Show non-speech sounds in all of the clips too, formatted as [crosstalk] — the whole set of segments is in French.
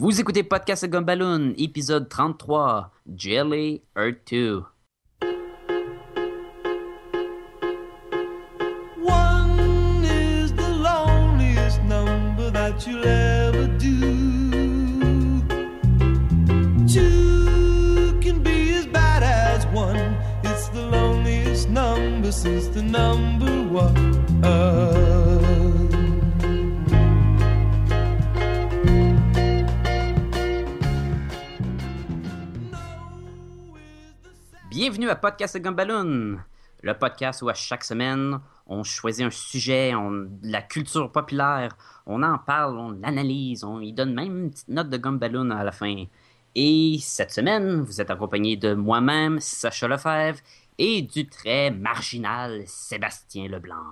Vous écoutez Podcast Gumballoon, épisode 33, Jelly Earth 2. One is the loneliest number that you'll ever do. Two can be as bad as one. It's the loneliest number since the number one. Bienvenue à Podcast Gumballoon, le podcast où à chaque semaine, on choisit un sujet, on, la culture populaire, on en parle, on l'analyse, on y donne même une petite note de Gumballoon à la fin. Et cette semaine, vous êtes accompagné de moi-même, Sacha Lefebvre, et du très marginal Sébastien Leblanc.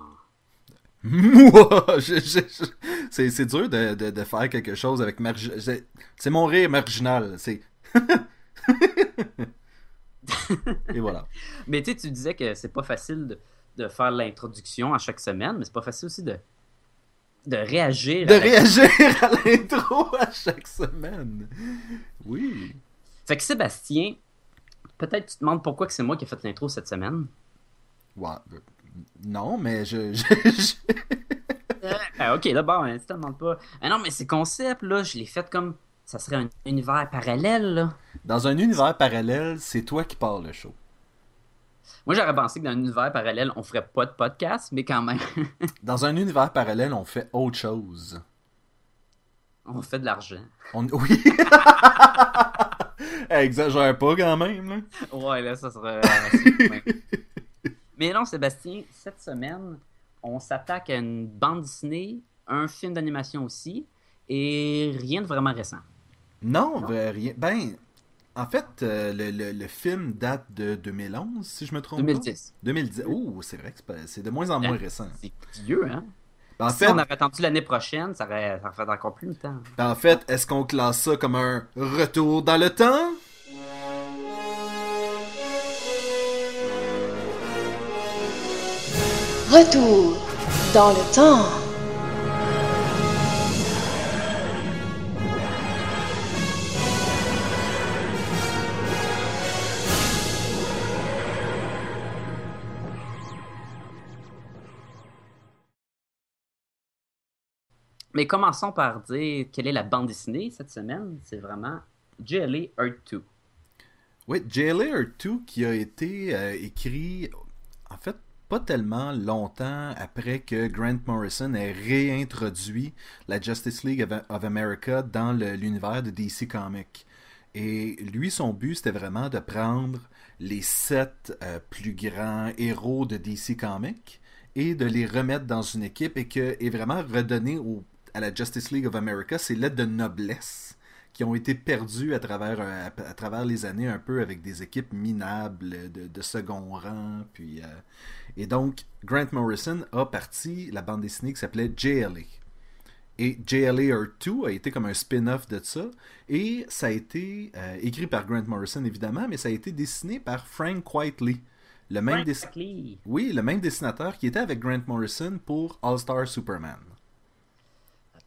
C'est, dur de, de, de faire quelque chose avec margi- c'est, c'est mon rire marginal. C'est. [laughs] [laughs] Et voilà. Mais tu sais, tu disais que c'est pas facile de, de faire l'introduction à chaque semaine, mais c'est pas facile aussi de, de réagir. De à la- réagir à l'intro à chaque semaine. Oui. Fait que Sébastien, peut-être tu te demandes pourquoi que c'est moi qui ai fait l'intro cette semaine. Ouais, euh, Non, mais je. je- je- Ah, ok, d'abord, hein, tu te demandes pas. Ah non, mais ces concepts, là, je l'ai fait comme. Ça serait un univers parallèle, là. Dans un univers parallèle, c'est toi qui pars le show. Moi, j'aurais pensé que dans un univers parallèle, on ferait pas de podcast, mais quand même, [laughs] Dans un univers parallèle, on fait autre chose. on fait de l'argent. On... [laughs] Oui. Exagère pas quand même, là. Ouais, là, ça serait. ouais. mais non, Sébastien, cette semaine, on s'attaque à une bande dessinée, un film d'animation aussi, et rien de vraiment récent. Non, ben, rien. Ben, en fait, euh, le, le- le film date de 2011, si je me trompe 2010. pas. 2010. Oh, c'est vrai que c'est pas- c'est de moins en moins Hein? récent. C'est vieux, hein? En si fait, on avait attendu l'année prochaine, ça aurait, ça aurait fait encore plus de temps. en fait, est-ce qu'on classe ça comme un retour dans le temps? Retour dans le temps. Mais commençons par dire quelle est la bande dessinée cette semaine. C'est vraiment JLA Earth 2. Oui, Jailer 2 qui a été euh, écrit, en fait, pas tellement longtemps après que Grant Morrison ait réintroduit la Justice League of, America dans l'univers de DC Comics. Et lui, son but, c'était vraiment de prendre les sept euh, plus grands héros de DC Comics et de les remettre dans une équipe et, que, et vraiment redonner au- à la Justice League of America ses lettres de noblesse qui ont été perdues à travers, euh, à, à travers les années un peu avec des équipes minables de, de second rang. Puis, euh, et donc, Grant Morrison a parti la bande dessinée qui s'appelait JLA. Et JLA Earth 2 a été comme un spin-off de ça. Et ça a été euh, écrit par Grant Morrison, évidemment, mais ça a été dessiné par Frank Whiteley. Le même, dessi- Exactly. oui, le même dessinateur qui était avec Grant Morrison pour All-Star Superman.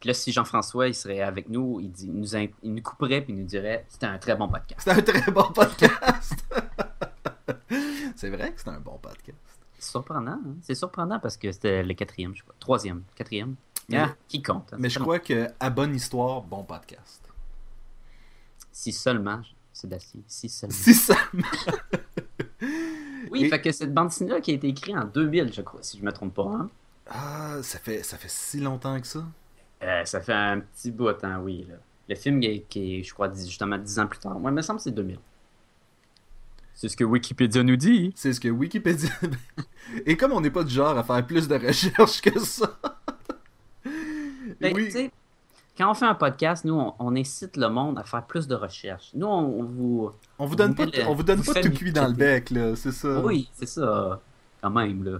Puis là, si Jean-François il serait avec nous, il, dit, il nous, in- il nous couperait puis il nous dirait c'était un très bon podcast. C'est un très bon podcast. [laughs] c'est vrai que c'est un bon podcast. C'est surprenant, hein? C'est surprenant parce que c'était le quatrième, je sais pas. Troisième, quatrième. Ah, qui compte? hein? Mais je crois que à bonne histoire, bon podcast. Si seulement, Sébastien, si seulement. Si ça. [laughs] Oui, Et- fait que cette bande dessinée qui a été écrite en 2000, je crois, si je me trompe pas. hein? Ah, ça fait ça fait si longtemps que ça. Euh, ça fait un petit bout de temps, oui. Là. Le film qui est, qui est, je crois, justement 10 ans plus tard. Moi, il me semble que c'est 2000. C'est ce que Wikipédia nous dit. C'est ce que Wikipédia. [laughs] Et comme on n'est pas du genre à faire plus de recherches que ça. Ben, oui. tu sais, quand on fait un podcast, nous, on, on incite le monde à faire plus de recherches. Nous, on, on vous... On vous donne vous pas, le- on vous donne vous pas tout cuit dans le bec là, c'est ça. Oui, c'est ça. Quand même, là.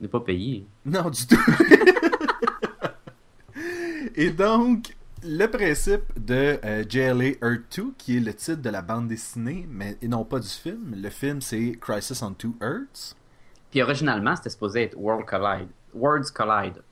On n'est pas payé. Non, du tout. [laughs] Et donc, le principe de euh, JLA Earth 2, qui est le titre de la bande dessinée, mais et non pas du film. Le film, c'est Crisis on Two Earths. Puis originalement, c'était supposé être World Collide. Worlds Collide.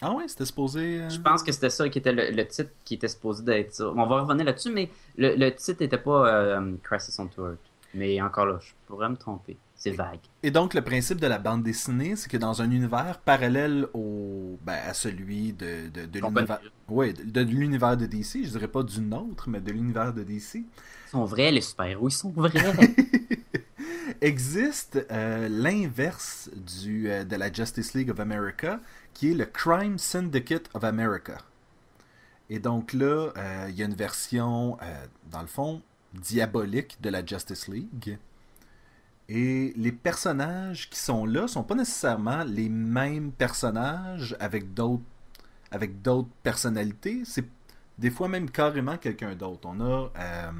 Ah ouais, c'était supposé. euh, Je pense que c'était ça qui était le, le titre qui était supposé d'être ça. On va revenir là-dessus, mais le, le titre n'était pas euh, Crisis on Tour. Mais encore là, je pourrais me tromper. C'est vague. Et donc, le principe de la bande dessinée, c'est que dans un univers parallèle au, ben, à celui de, de, l'univers. Ouais, de, de l'univers de DC, je dirais pas du nôtre, mais de l'univers de DC, Ils sont vrais, les super-héros. Ils sont vrais. [laughs] existe euh, l'inverse du euh, de la Justice League of America, qui est le Crime Syndicate of America. Et donc là, euh, il y a une version, dans le fond, diabolique de la Justice League. Et les personnages qui sont là sont pas nécessairement les mêmes personnages avec d'autres avec d'autres personnalités. C'est des fois même carrément quelqu'un d'autre. On a euh,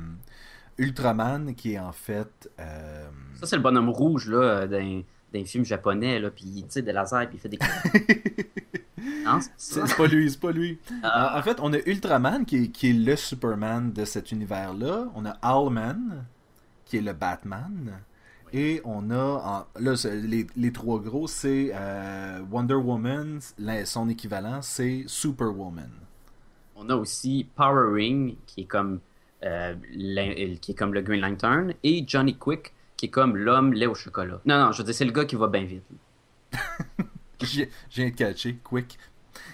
Ultraman qui est en fait euh, ça, c'est le bonhomme rouge là, d'un, d'un film japonais. Là, puis il tire des lasers puis il fait des. [laughs] non, c'est pas lui, c'est pas lui. Ah. En en fait, on a Ultraman qui est, qui est le Superman de cet univers-là. On a Owlman qui est le Batman. Et on a, en- là, les, les trois gros, c'est euh, Wonder Woman, la- son équivalent, c'est Superwoman. On a aussi Power Ring, qui est comme, euh, l'in- qui est comme le Green Lantern, et Johnny Quick, qui est comme l'homme lait au chocolat. Non, non, je veux dire, c'est le gars qui va bien vite. J'ai j'ai catché, quick.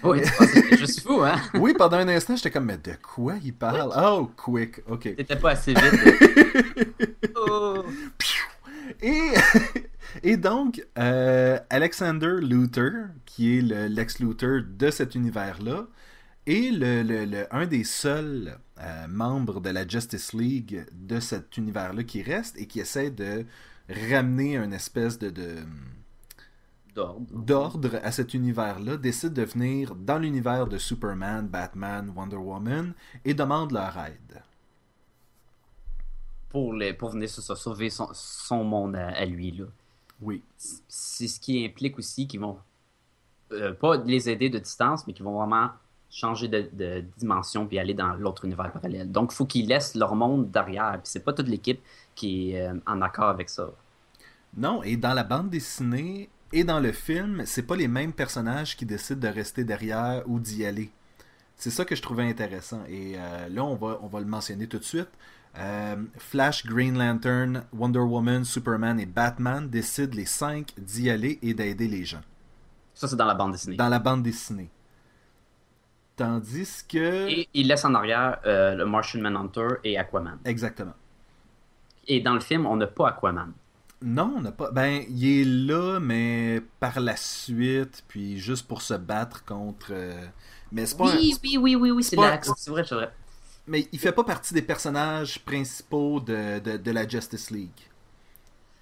Oui, c'est juste fou, hein? [laughs] Oui, pendant un instant, j'étais comme, mais de quoi il parle? Oh, quick, ok. T'étais pas assez vite. [laughs] Oh. [laughs] Et, [laughs] et donc, euh, Alexander Luthor, qui est le Lex Luthor de cet univers-là, est le, le- le- un des seuls euh, membres de la Justice League de cet univers-là qui reste et qui essaie de ramener une espèce de, de- D'ordre. d'ordre à cet univers-là, décide de venir dans l'univers de Superman, Batman, Wonder Woman et demande leur aide. Pour, les, pour venir ça, sauver son, son monde à, à lui, là. Oui. C'est ce qui implique aussi qu'ils vont euh, pas les aider de distance, mais qu'ils vont vraiment changer de, de dimension puis aller dans l'autre univers parallèle. Donc, il faut qu'ils laissent leur monde derrière. Puis c'est pas toute l'équipe qui est euh, en accord avec ça. Non, et dans la bande dessinée et dans le film, c'est pas les mêmes personnages qui décident de rester derrière ou d'y aller. C'est ça que je trouvais intéressant. Et euh, là, on va, on va le mentionner tout de suite. Euh, Flash, Green Lantern, Wonder Woman, Superman et Batman décident les cinq d'y aller et d'aider les gens. Ça, c'est dans la bande dessinée. Dans la bande dessinée. Tandis que... Et ils laissent en arrière euh, le Martian Manhunter et Aquaman. Exactement. Et dans le film, on n'a pas Aquaman. Non, on n'a pas. Ben, il est là, mais par la suite, puis juste pour se battre contre. euh, Mais c'est pas. un- Oui, oui, oui, oui. C'est vrai, c'est vrai. Mais il fait pas partie des personnages principaux de, de, de la Justice League.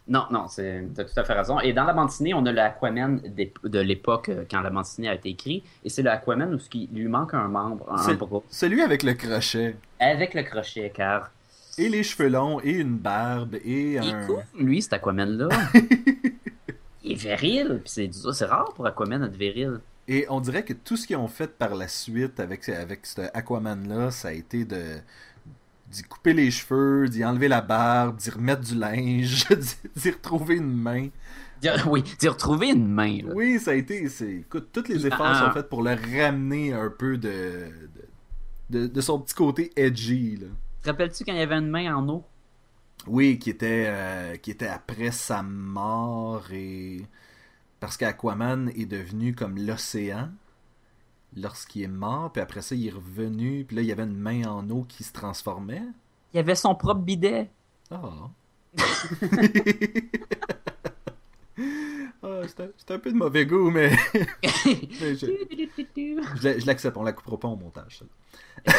Non, non, c'est t'as tout à fait raison. Et dans la bande dessinée, on a le Aquaman des- de l'époque euh, quand la bande dessinée a été écrite. Et c'est le Aquaman où il lui manque un membre, un C'est- bras, Celui avec le crochet, avec le crochet, car et les cheveux longs, et une barbe, et il est un. cool, lui, cet Aquaman-là. [laughs] il est viril, puis c'est c'est rare pour Aquaman d'être viril. Et on dirait que tout ce qu'ils ont fait par la suite avec, avec ce Aquaman-là, ça a été de d'y couper les cheveux, d'y enlever la barbe, d'y remettre du linge, [laughs] d'y- retrouver une main. Oui, d'y retrouver une main. Là. Oui, ça a été. Écoute, tous les Il- efforts ah. sont faits pour le ramener un peu de, de, de- de son petit côté edgy. Là. Te rappelles-tu quand il y avait une main en eau? Oui, qui était, euh, qui était après sa mort et. Parce qu'Aquaman est devenu comme l'océan lorsqu'il est mort, puis après ça, il est revenu, puis là, il y avait une main en eau qui se transformait. Il avait son propre bidet. Ah, [laughs] c'est un, peu de mauvais goût, mais, [laughs] mais je, je la- je l'accepte, on la coupera pas au montage. [laughs]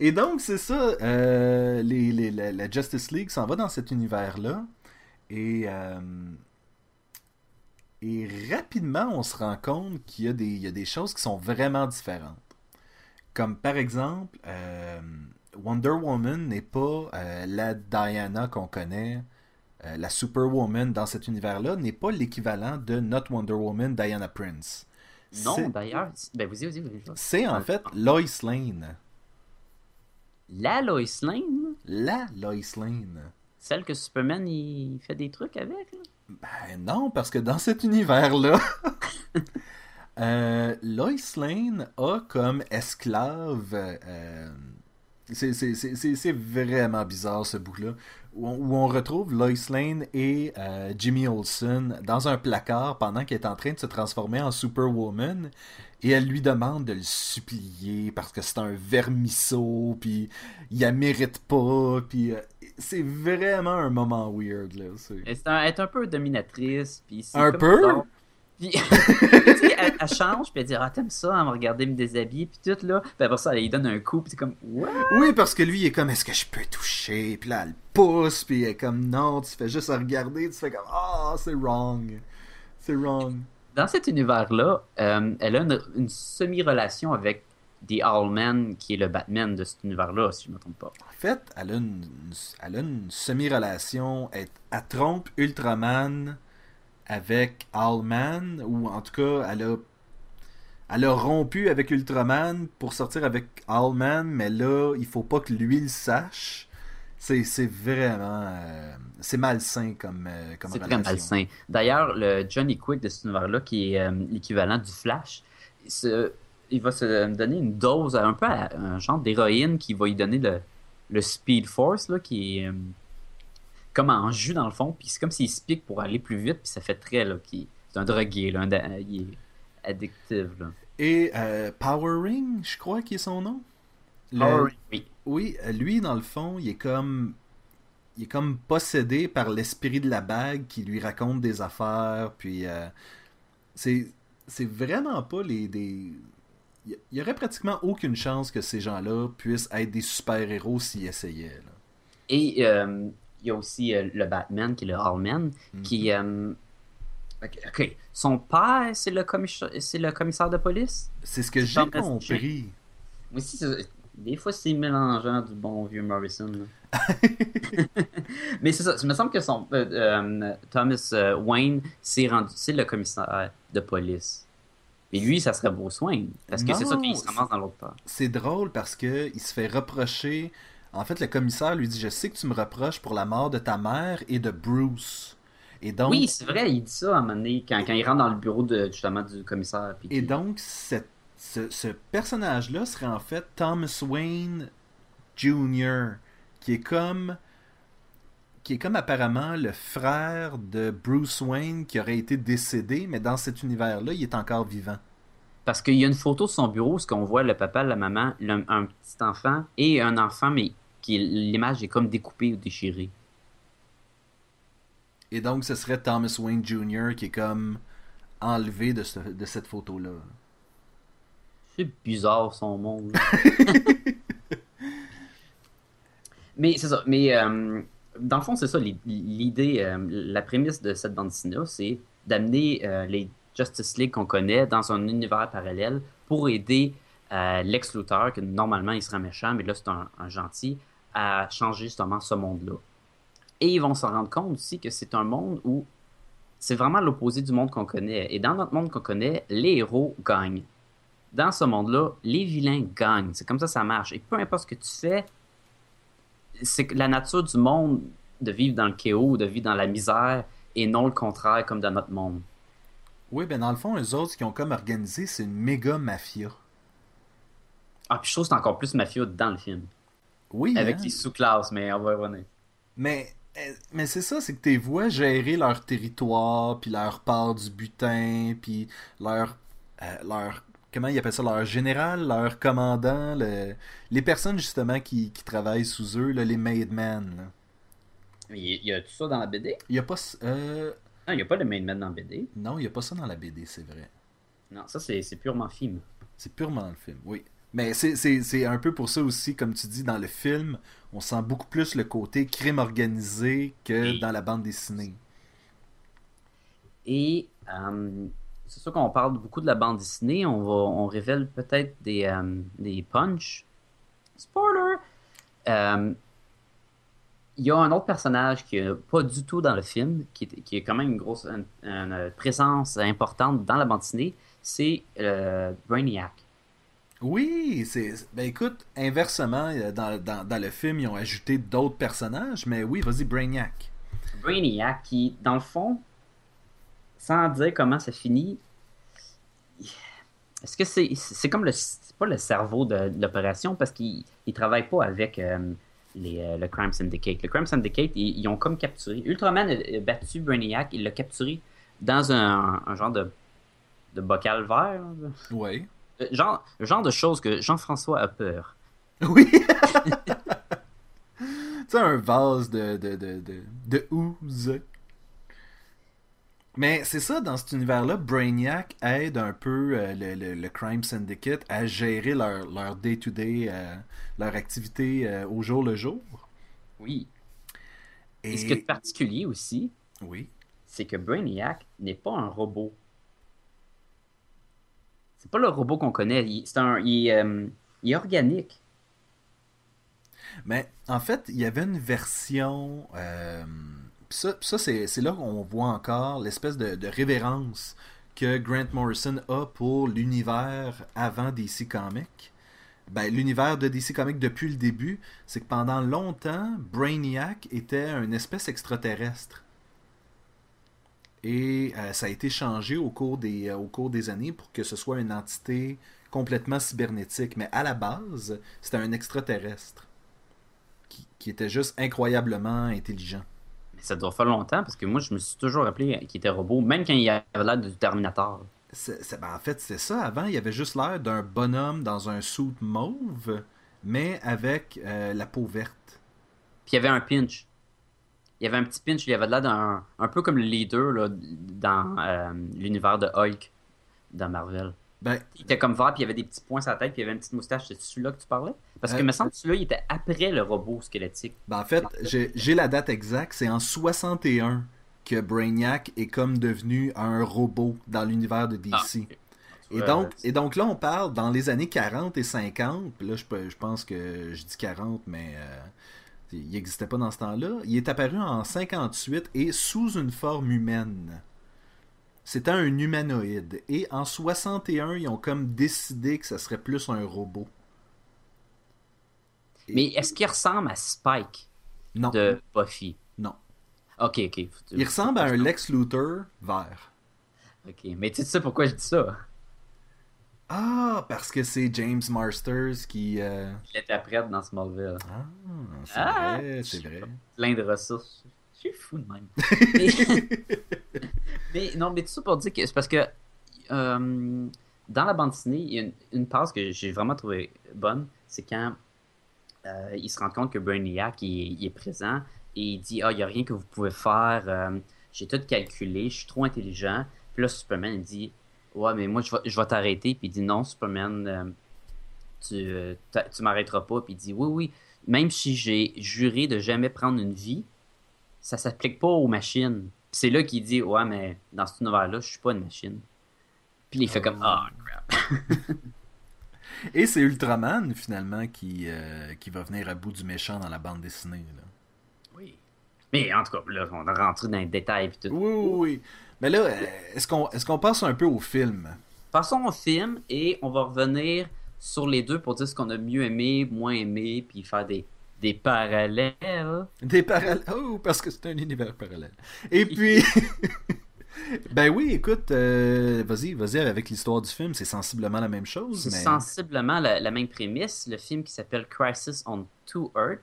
Et donc, c'est ça, euh, les, les- la, la Justice League s'en va dans cet univers-là, et, euh, et rapidement, on se rend compte qu'il y, a des- il y a des choses qui sont vraiment différentes. Comme par exemple, euh, Wonder Woman n'est pas euh, la Diana qu'on connaît. Euh, la Superwoman dans cet univers-là n'est pas l'équivalent de notre Wonder Woman Diana Prince. Non, d'ailleurs. Ben, vas-y, vas-y, vas-y. C'est en fait Lois Lane. La Lois Lane, La Lois Lane. celle que Superman il fait des trucs avec. Là? Ben non, parce que dans cet univers-là, [laughs] Euh, Lois Lane a comme esclave. euh, c'est- vraiment bizarre ce bout-là. Où, on- retrouve Lois Lane et euh, Jimmy Olsen dans un placard pendant qu'elle est en train de se transformer en Superwoman. Et elle lui demande de le supplier parce que c'est un vermisseau, puis il la mérite pas, puis c'est vraiment un moment weird là. est un, elle est un peu dominatrice. Puis Un peu? Puis, [laughs] elle, elle change, puis elle dit Ah, t'aimes ça, elle me regarder me déshabiller, puis tout, là. Puis après ça, elle lui donne un coup, puis c'est comme What? Oui, parce que lui, il est comme, est-ce que je peux toucher? Puis là, elle pousse, puis elle est comme, non, tu fais juste à regarder, tu fais comme, ah, c'est wrong. C'est wrong. Dans cet univers-là, euh, elle a une, une semi-relation avec The Owlman, qui est le Batman de cet univers-là, si je me trompe pas. En fait, elle a une, une- elle a une semi-relation. Elle, elle trompe Ultraman avec Owlman, ou en tout cas, elle a, elle a rompu avec Ultraman pour sortir avec Owlman, mais là, il faut pas que lui le sache. C'est vraiment. euh, c'est malsain comme, euh, comme C'est très malsain. D'ailleurs, le Johnny Quick de cet univers-là, qui est euh, l'équivalent du Flash, se- il va se donner une dose, un peu à un genre d'héroïne qui va lui donner le, le Speed Force, là, qui est euh, comme en jus dans le fond. Puis c'est comme s'il se pique pour aller plus vite, puis ça fait très. Là, qui, c'est un drogué, là, un il est addictif. Là. Et euh, Power Ring, je crois qu'il est son nom? Le- Oui. Oui, lui, dans le fond, il est comme. Il est comme possédé par l'esprit de la bague qui lui raconte des affaires. Puis. euh, c'est. C'est vraiment pas les. Des... Il y- aurait pratiquement aucune chance que ces gens-là puissent être des super-héros s'ils essayaient. là. Et euh, il y a aussi euh, le Batman, qui est le Hallman, Mhm. qui. euh, ok, ok. Son père, c'est le, commissaire, c'est le commissaire de police? C'est ce que j'ai compris. Moi aussi, des fois, c'est mélangeant du bon vieux Morrison. [laughs] Mais c'est ça. Il me semble que son Thomas Wayne, c'est le commissaire de police. Mais lui, ça serait Bruce Wayne. Parce que c'est ça qu'il se ramasse dans l'autre part. C'est drôle parce que il se fait reprocher. En fait, le commissaire lui dit Je sais que tu me reproches pour la mort de ta mère et de Bruce. Et donc, Oui, c'est vrai, il dit ça à un moment donné, quand, quand il rentre dans le bureau de, justement du commissaire. puis Et donc, cette- ce, ce personnage-là serait en fait Thomas Wayne Jr., qui est comme qui est comme apparemment le frère de Bruce Wayne qui aurait été décédé, mais dans cet univers-là, il est encore vivant. Parce qu'il y a une photo de son bureau où on voit le papa, la maman, le- un petit enfant et un enfant, mais qui l'image est comme découpée ou déchirée. Et donc, ce serait Thomas Wayne Jr. qui est comme enlevé de, ce- de cette photo-là. C'est bizarre son monde. [laughs] mais c'est ça. Mais euh, dans le fond, c'est ça l'i- l'idée, euh, la prémisse de cette bande dessinée, c'est d'amener euh, les Justice League qu'on connaît dans un univers parallèle pour aider euh, Lex Luthor, que normalement il serait méchant, mais là c'est un, un gentil, à changer justement ce monde-là. Et ils vont se rendre compte aussi que c'est un monde où c'est vraiment l'opposé du monde qu'on connaît. Et dans notre monde qu'on connaît, les héros gagnent dans ce monde-là, les vilains gagnent. C'est comme ça que ça marche. Et peu importe ce que tu fais, c'est que la nature du monde de vivre dans le chaos, de vivre dans la misère, et non le contraire comme dans notre monde. Oui, ben dans le fond, eux autres, qu'ils ont comme organisé, c'est une méga mafia. Ah, puis je trouve que c'est encore plus mafieux dans le film. Oui, Avec hein? les sous-classes, mais on va y revenir. Mais, euh, mais c'est ça, c'est que tu les vois gérer leur territoire, puis leur part du butin, puis leur, euh, leur, comment ils appellent ça, leur général, leur commandant, le- les personnes justement qui, qui travaillent sous eux, là, les made men. il y a tout ça dans la BD? Il y a pas, euh, Non, il n'y a pas de main man dans la BD. non, il y a pas ça dans la BD, c'est vrai. Non, ça c'est purement film. C'est purement dans le film, oui. Mais c'est- c'est c'est un peu pour ça aussi, comme tu dis, dans le film, on sent beaucoup plus le côté crime organisé que dans la bande dessinée. Et euh, c'est sûr qu'on parle beaucoup de la bande dessinée. On, va, on révèle peut-être des, euh, des punchs. Spoiler! Euh, Il y a un autre personnage qui n'est pas du tout dans le film, qui est, qui est quand même une grosse une, une présence importante dans la bande dessinée. C'est euh, Brainiac. Oui, c'est. Ben écoute, inversement, euh, dans, dans, dans le film, ils ont ajouté d'autres personnages, mais oui, vas-y, Brainiac. Brainiac qui, dans le fond, sans dire comment ça finit, Est-ce que c'est c'est comme le pas le cerveau de, de l'opération parce qu'il il travaille pas avec euh, les, euh, le Crime Syndicate. Le Crime Syndicate, ils, ils ont comme capturé. Ultraman a battu Brainiac, il l'a capturé dans un, un genre de, de bocal vert. Ouais. Euh, Genre, genre de choses que Jean-François a peur. [laughs] Oui! [laughs] tu sais, un vase de, de, de, de. Mais c'est ça, dans cet univers-là, Brainiac aide un peu euh, le, le- le Crime Syndicate à gérer leur, leur day-to-day, euh, leur activité euh, au jour le jour. Oui. Et... Et ce qui est particulier aussi, Oui. c'est que Brainiac n'est pas un robot. C'est pas le robot qu'on connaît. Il, c'est un, il, est, il est organique. Mais en fait, il y avait une version. Ça, ça c'est, là qu'on voit encore l'espèce de, révérence que Grant Morrison a pour l'univers avant DC Comics. Ben, l'univers de DC Comics depuis le début, c'est que pendant longtemps, Brainiac était une espèce extraterrestre. Et euh, ça a été changé au cours, des, euh, au cours des années pour que ce soit une entité complètement cybernétique. Mais à la base, c'était un extraterrestre qui était juste incroyablement intelligent. Ça doit faire longtemps parce que moi, je me suis toujours rappelé qu'il était robot, même quand il avait l'air du Terminator. Ben, en fait, c'est ça. Avant, il avait juste l'air d'un bonhomme dans un suit mauve, mais avec euh, la peau verte. Puis il y avait un pinch. Il y avait un petit pinch, il avait l'air d'un. Un peu comme le leader là, dans euh, l'univers de Hulk dans Marvel. Ben, Il était comme vert, puis il avait des petits points sur la tête, puis il avait une petite moustache. C'est celui-là que tu parlais? Parce que Euh, me semble que celui-là, il était après le robot squelettique. ben, en fait, j'ai la date exacte. C'est en 61 que Brainiac est comme devenu un robot dans l'univers de DC. Ah. Et donc, et donc là, on parle dans les années 40 et 50. Puis là, je, je pense que je dis 40, mais euh, il n'existait pas dans ce temps-là. Il est apparu en 58 et sous une forme humaine. C'était un humanoïde. Et en 61, ils ont comme décidé que ça serait plus un robot. Mais est-ce qu'il ressemble à Spike Non. de Buffy? Non. Ok, ok. Il ressemble à un Lex Luthor vert. Ok, mais tu sais pourquoi je dis ça? Ah, parce que c'est James Marsters qui. euh, Il était dans Smallville. Ah, c'est Ah, vrai, c'est vrai. Plein de ressources. Je suis fou de même. [laughs] mais, non, mais tout ça pour dire que c'est parce que euh, dans la bande dessinée, il y a une, une passe que j'ai vraiment trouvé bonne. C'est quand euh, il se rend compte que Brainiac il, il est présent et il dit Ah, il n'y a rien que vous pouvez faire. euh, j'ai tout calculé, je suis trop intelligent. Puis là, Superman, il dit Ouais, mais moi, je vais, je vais t'arrêter. Puis il dit Non, Superman, tu, tu m'arrêteras pas. Puis il dit Oui, oui, même si j'ai juré de jamais prendre une vie, ça s'applique pas aux machines. Puis c'est là qu'il dit Ouais, mais dans cet univers-là, je suis pas une machine. Puis il fait comme Ah, crap. [laughs] Et c'est Ultraman, finalement, qui, euh, qui va venir à bout du méchant dans la bande dessinée. Là. Oui. Mais en tout cas, là, on a rentré dans les détails. Puis tout. Oui, oui, oui. Mais là, est-ce qu'on est qu'on passe un peu au film? Passons au film et on va revenir sur les deux pour dire ce qu'on a mieux aimé, moins aimé, puis faire des, des parallèles. Des parallèles. Oh, parce que c'est un univers parallèle. Et puis. [laughs] ben oui, écoute, euh, vas-y, vas-y avec l'histoire du film. C'est sensiblement la même chose. C'est mais... sensiblement la, la même prémisse. Le film qui s'appelle Crisis on Two Earth.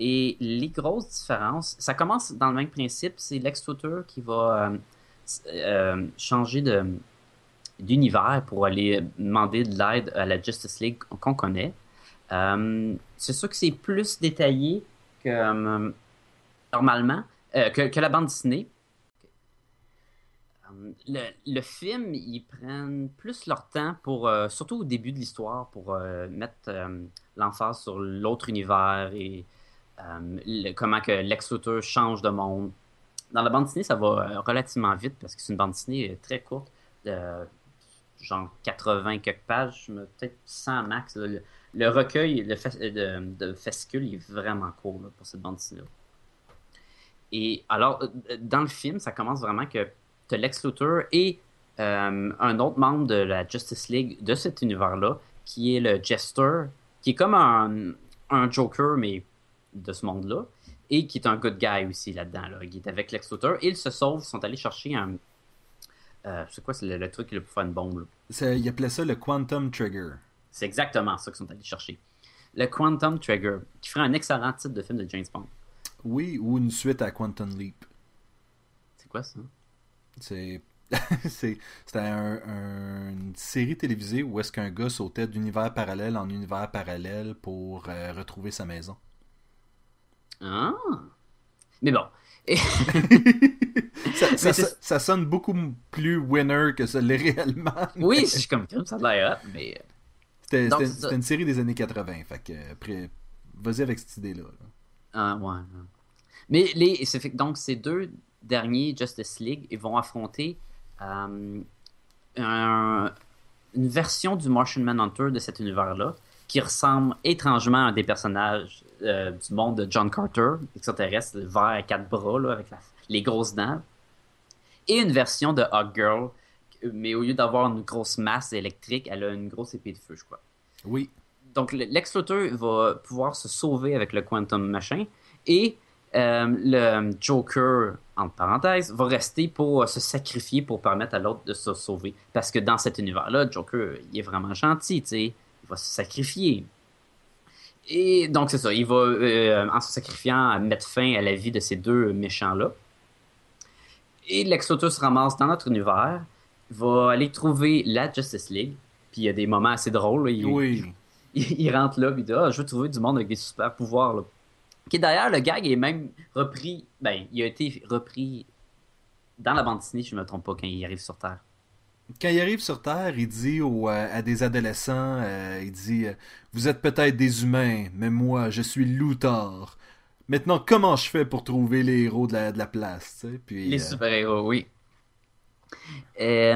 Et les grosses différences, ça commence dans le même principe. C'est Lex Luthor qui va euh, euh, changer de d'univers pour aller demander de l'aide à la Justice League qu'on connaît. C'est sûr que c'est plus détaillé que euh, normalement, euh, que, la bande dessinée. Euh, Le, film, ils prennent plus leur temps pour, surtout au début de l'histoire, pour mettre l'emphase sur l'autre univers et le- comment que Lex change de monde. Dans la bande dessinée, ça va relativement vite parce que c'est une bande dessinée très courte, genre 80 quelques pages, peut-être 100 max. Le, recueil le fas- de, de est vraiment court pour cette bande dessinée-là. Et alors, euh, dans le film, ça commence vraiment que tu Lex Luthor et euh, un autre membre de la Justice League de cet univers-là, qui est le Jester, qui est comme un, Joker, mais de ce monde-là, et qui est un good guy aussi là-dedans. Là. Il est avec Lex Luthor. Ils se sauvent, ils sont allés chercher un, euh, c'est quoi c'est le, le truc plus faire une bombe là? C'est- Il appelait ça le Quantum Trigger. C'est exactement ça qu'ils sont allés chercher. Le Quantum Trigger, qui ferait un excellent titre de film de James Bond. Oui, ou une suite à Quantum Leap. C'est quoi ça? C'est. [laughs] c'est- C'était un- un- une série télévisée où est-ce qu'un gars sautait d'univers parallèle en univers parallèle pour euh, retrouver sa maison. Ah! Mais bon. [laughs] Ça, sonne beaucoup plus winner que ça l'est réellement. oui, c'est comme ça a l'air hot, mais. euh, C'était une série des années 80. Fait que, euh, après, vas-y avec cette idée-là. là. Ah, ouais. ouais. Mais les, fait donc ces deux derniers Justice League ils vont affronter euh, un- une version du Martian Manhunter de cet univers-là qui ressemble étrangement à des personnages euh, du monde de John Carter, extraterrestre, le vert à quatre bras là, avec la- les grosses dents, et une version de Hawk Girl, mais au lieu d'avoir une grosse masse électrique, elle a une grosse épée de feu, je crois. Oui. Donc, le- Lex va pouvoir se sauver avec le Quantum Machin et euh, le Joker, entre parenthèses, va rester pour euh, se sacrifier pour permettre à l'autre de se sauver. Parce que dans cet univers-là, Joker, il est vraiment gentil, tu sais. Il va se sacrifier. Et donc, c'est ça. Il va, euh, en se sacrifiant, mettre fin à la vie de ces deux méchants-là. Et Lex Luthor se ramasse dans notre univers, va aller trouver la Justice League. Puis il y a des moments assez drôles. là. Il- Oui. il, il rentre là, puis il dit Ah, je veux trouver du monde avec des super pouvoirs. Là. Qui d'ailleurs, le gag est même repris. Ben, il a été repris dans la bande dessinée, si je ne me trompe pas, quand il arrive sur Terre. Quand il arrive sur Terre, il dit aux, euh, à des adolescents, euh, il dit euh, Vous êtes peut-être des humains, mais moi, je suis Luthor. Maintenant, comment je fais pour trouver les héros de la, de la place tu sais? Puis, Les euh, super-héros, oui. Et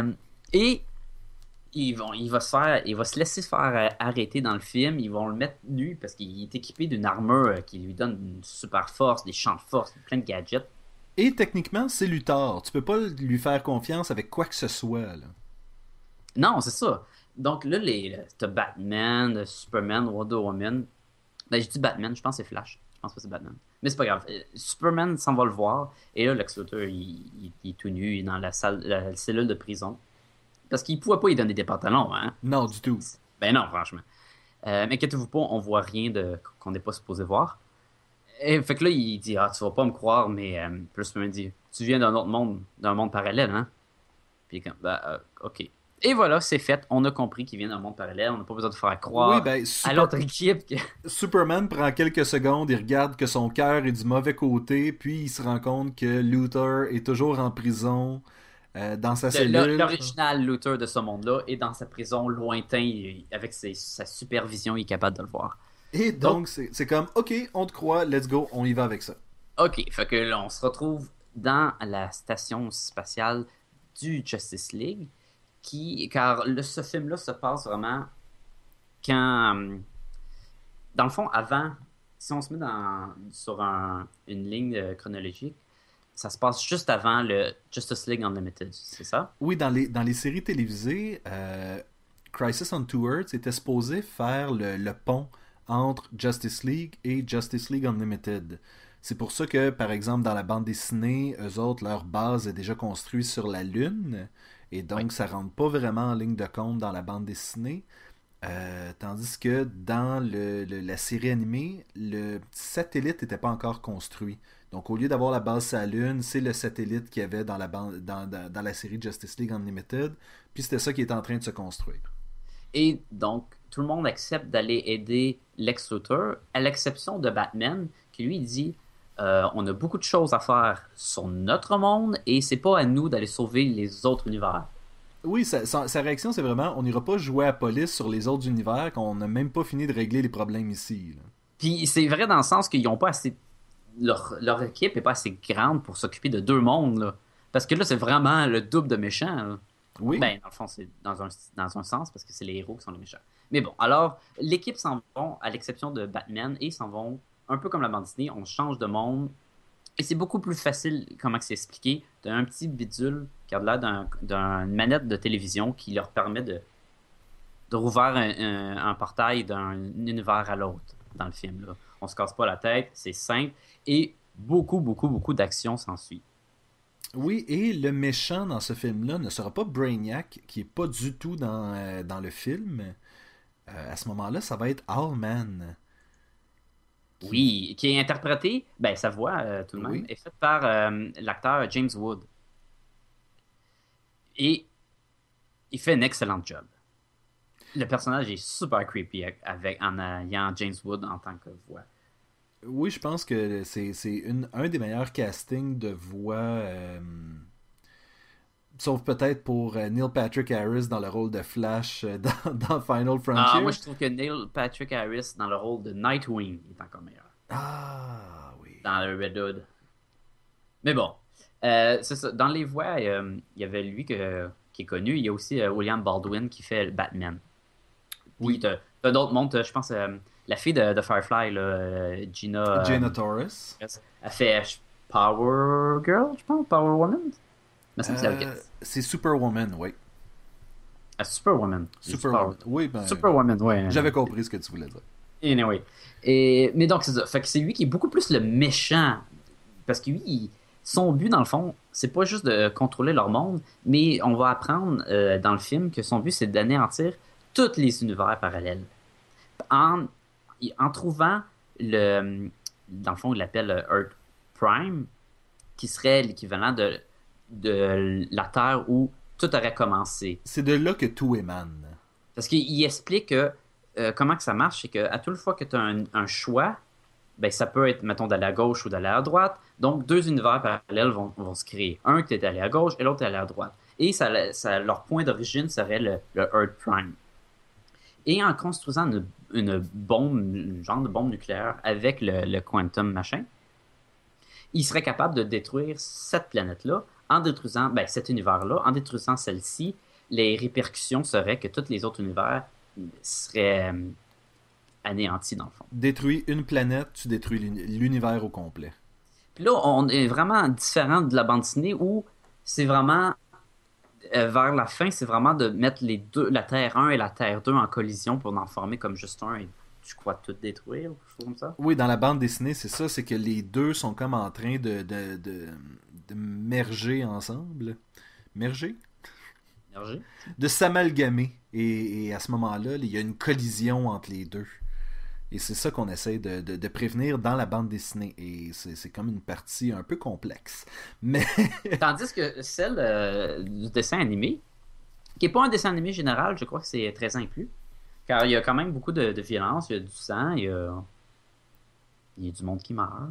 ils vont, il, va se faire, il va se laisser faire arrêter dans le film. Ils vont le mettre nu parce qu'il est équipé d'une armure qui lui donne une super force, des champs de force, plein de gadgets. Et techniquement, c'est Luthor. Tu peux pas lui faire confiance avec quoi que ce soit. Là. Non, c'est ça. Donc là, les, t'as Batman, Superman, Wonder Woman. Ben, je dis Batman, je pense que c'est Flash. Je pense pas que c'est Batman. Mais c'est pas grave. Euh, Superman s'en va le voir. Et là, Lex Luthor, il, il- il est tout nu, il est dans la salle, la cellule de prison. Parce qu'il pouvait pas y donner des pantalons, hein. Non, du tout. Ben non, franchement. Euh, mais inquiétez-vous pas, on voit rien de qu'on n'est pas supposé voir. Et fait que là, il dit Ah, tu vas pas me croire, mais euh, Superman dit Tu viens d'un autre monde, d'un monde parallèle, hein Puis comme Ben, euh, ok. Et voilà, c'est fait. On a compris qu'il vient d'un monde parallèle. On n'a pas besoin de faire croire Oui, ben, à l'autre équipe que. [laughs] Superman prend quelques secondes, il regarde que son cœur est du mauvais côté, puis il se rend compte que Luthor est toujours en prison euh, dans sa le- cellule. L'original Luther de ce monde-là est dans sa prison lointain. il- Avec ses- sa supervision, il est capable de le voir. Et donc, c'est c'est comme, ok, on te croit, let's go, on y va avec ça. Ok, fait que là, on se retrouve dans la station spatiale du Justice League, qui, car le, ce film-là se passe vraiment quand, euh, dans le fond, avant, si on se met dans, sur un- une ligne euh, chronologique, ça se passe juste avant le Justice League Unlimited, c'est ça? Oui, dans les, dans les séries télévisées, euh, Crisis on Two Earths était supposé faire le, le pont entre Justice League et Justice League Unlimited. C'est pour ça que, par exemple, dans la bande dessinée, eux autres, leur base est déjà construite sur la Lune, et donc Oui. ça rentre pas vraiment en ligne de compte dans la bande dessinée. Euh, tandis que dans le- le- la série animée, le satellite n'était pas encore construit. Donc au lieu d'avoir la base sur la Lune, c'est le satellite qu'il y avait dans la, bande, dans, dans- dans la série Justice League Unlimited. Puis c'était ça qui est en train de se construire. Et donc, tout le monde accepte d'aller aider Lex Luthor, à l'exception de Batman, qui lui dit euh, On a beaucoup de choses à faire sur notre monde et c'est pas à nous d'aller sauver les autres univers. Oui, sa, sa- sa réaction c'est vraiment on n'ira pas jouer à police sur les autres univers qu'on n'a même pas fini de régler les problèmes ici. là. Puis c'est vrai dans le sens qu'ils ont pas assez. Leur, leur équipe est pas assez grande pour s'occuper de deux mondes, là. Parce que là, c'est vraiment le double de méchants. là. Oui. Ben, dans le fond, c'est dans un, dans un sens parce que c'est les héros qui sont les méchants. Mais bon, alors, l'équipe s'en vont, à l'exception de Batman, et ils s'en vont un peu comme la bande dessinée, on change de monde. Et c'est beaucoup plus facile, comment c'est expliqué, d'un un petit bidule qui a l'air d'un- d'une manette de télévision qui leur permet de, de rouvrir un, portail d'un univers à l'autre dans le film. On se casse pas la tête, c'est simple, et beaucoup, beaucoup, beaucoup d'actions s'ensuit. Oui, et le méchant dans ce film-là ne sera pas Brainiac, qui est pas du tout dans, euh, le film. Euh, à ce moment-là, ça va être Allman. Oui, qui est interprété, ben sa voix euh, tout de même, Oui. est faite par euh, l'acteur James Wood. Et il fait un excellent job. Le personnage est super creepy avec, en ayant James Wood en tant que voix. Oui, je pense que c'est un des meilleurs castings de voix. euh, sauf peut-être pour euh, Neil Patrick Harris dans le rôle de Flash euh, [laughs] dans, dans Final Frontier. Ah, moi je trouve que Neil Patrick Harris dans le rôle de Nightwing est encore meilleur. Ah, oui. dans le Red Hood. Mais bon, euh, c'est ça. Dans les voix, euh, il y avait lui que- qui est connu. Il y a aussi euh, William Baldwin qui fait Batman. Oui. T'as d'autres mondes. Je pense la fille de, de Firefly, là, Gina. Jaina Torres. Elle fait Power Girl, je pense. Power Woman. Euh, c'est Superwoman, oui. Ah, Superwoman. Superwoman. Oui, ben, Superwoman, ouais. j'avais compris ce que tu voulais dire. Anyway. Et, mais donc, c'est ça. Fait que c'est lui qui est beaucoup plus le méchant. Parce que lui, il- son but, dans le fond, c'est pas juste de contrôler leur monde, mais on va apprendre euh, dans le film que son but, c'est d'anéantir tous les univers parallèles. En, en trouvant le. Dans le fond, il l'appelle euh, Earth Prime, qui serait l'équivalent de, de la Terre où tout aurait commencé. C'est de là que tout émane. Parce qu'il il explique que euh, comment que ça marche, c'est qu'à toute fois que tu as un, un choix, ben, ça peut être, mettons, d'aller à gauche ou d'aller à droite. Donc, deux univers parallèles vont, vont se créer. Un qui est allé à gauche et l'autre est allé à droite. Et ça, ça- leur point d'origine serait le, le Earth Prime. Et en construisant une, une bombe, une genre de bombe nucléaire avec le, le quantum machin, il serait capable de détruire cette planète-là en détruisant, ben, cet univers-là, en détruisant celle-ci. Les répercussions seraient que tous les autres univers seraient euh, anéantis dans le fond. Détruis une planète, tu détruis l'uni- l'univers au complet. Puis là, on est vraiment différent de la bande dessinée où c'est vraiment euh, vers la fin, c'est vraiment de mettre les deux, la Terre 1 et la Terre 2 en collision pour en former comme juste un et tu crois tout détruire ou quelque chose comme ça? Oui, dans la bande dessinée, c'est ça, c'est que les deux sont comme en train de, de, de, de merger ensemble. Merger? Énergie. De s'amalgamer. Et, et à ce moment-là, il y a une collision entre les deux. Et c'est ça qu'on essaie de, de- de prévenir dans la bande dessinée. Et c'est c'est comme une partie un peu complexe. Mais [laughs] Tandis que celle euh, du dessin animé, qui n'est pas un dessin animé général, je crois que c'est 13 ans et plus. Car il y a quand même beaucoup de, de violence, il y a du sang, il y a, il y a du monde qui meurt.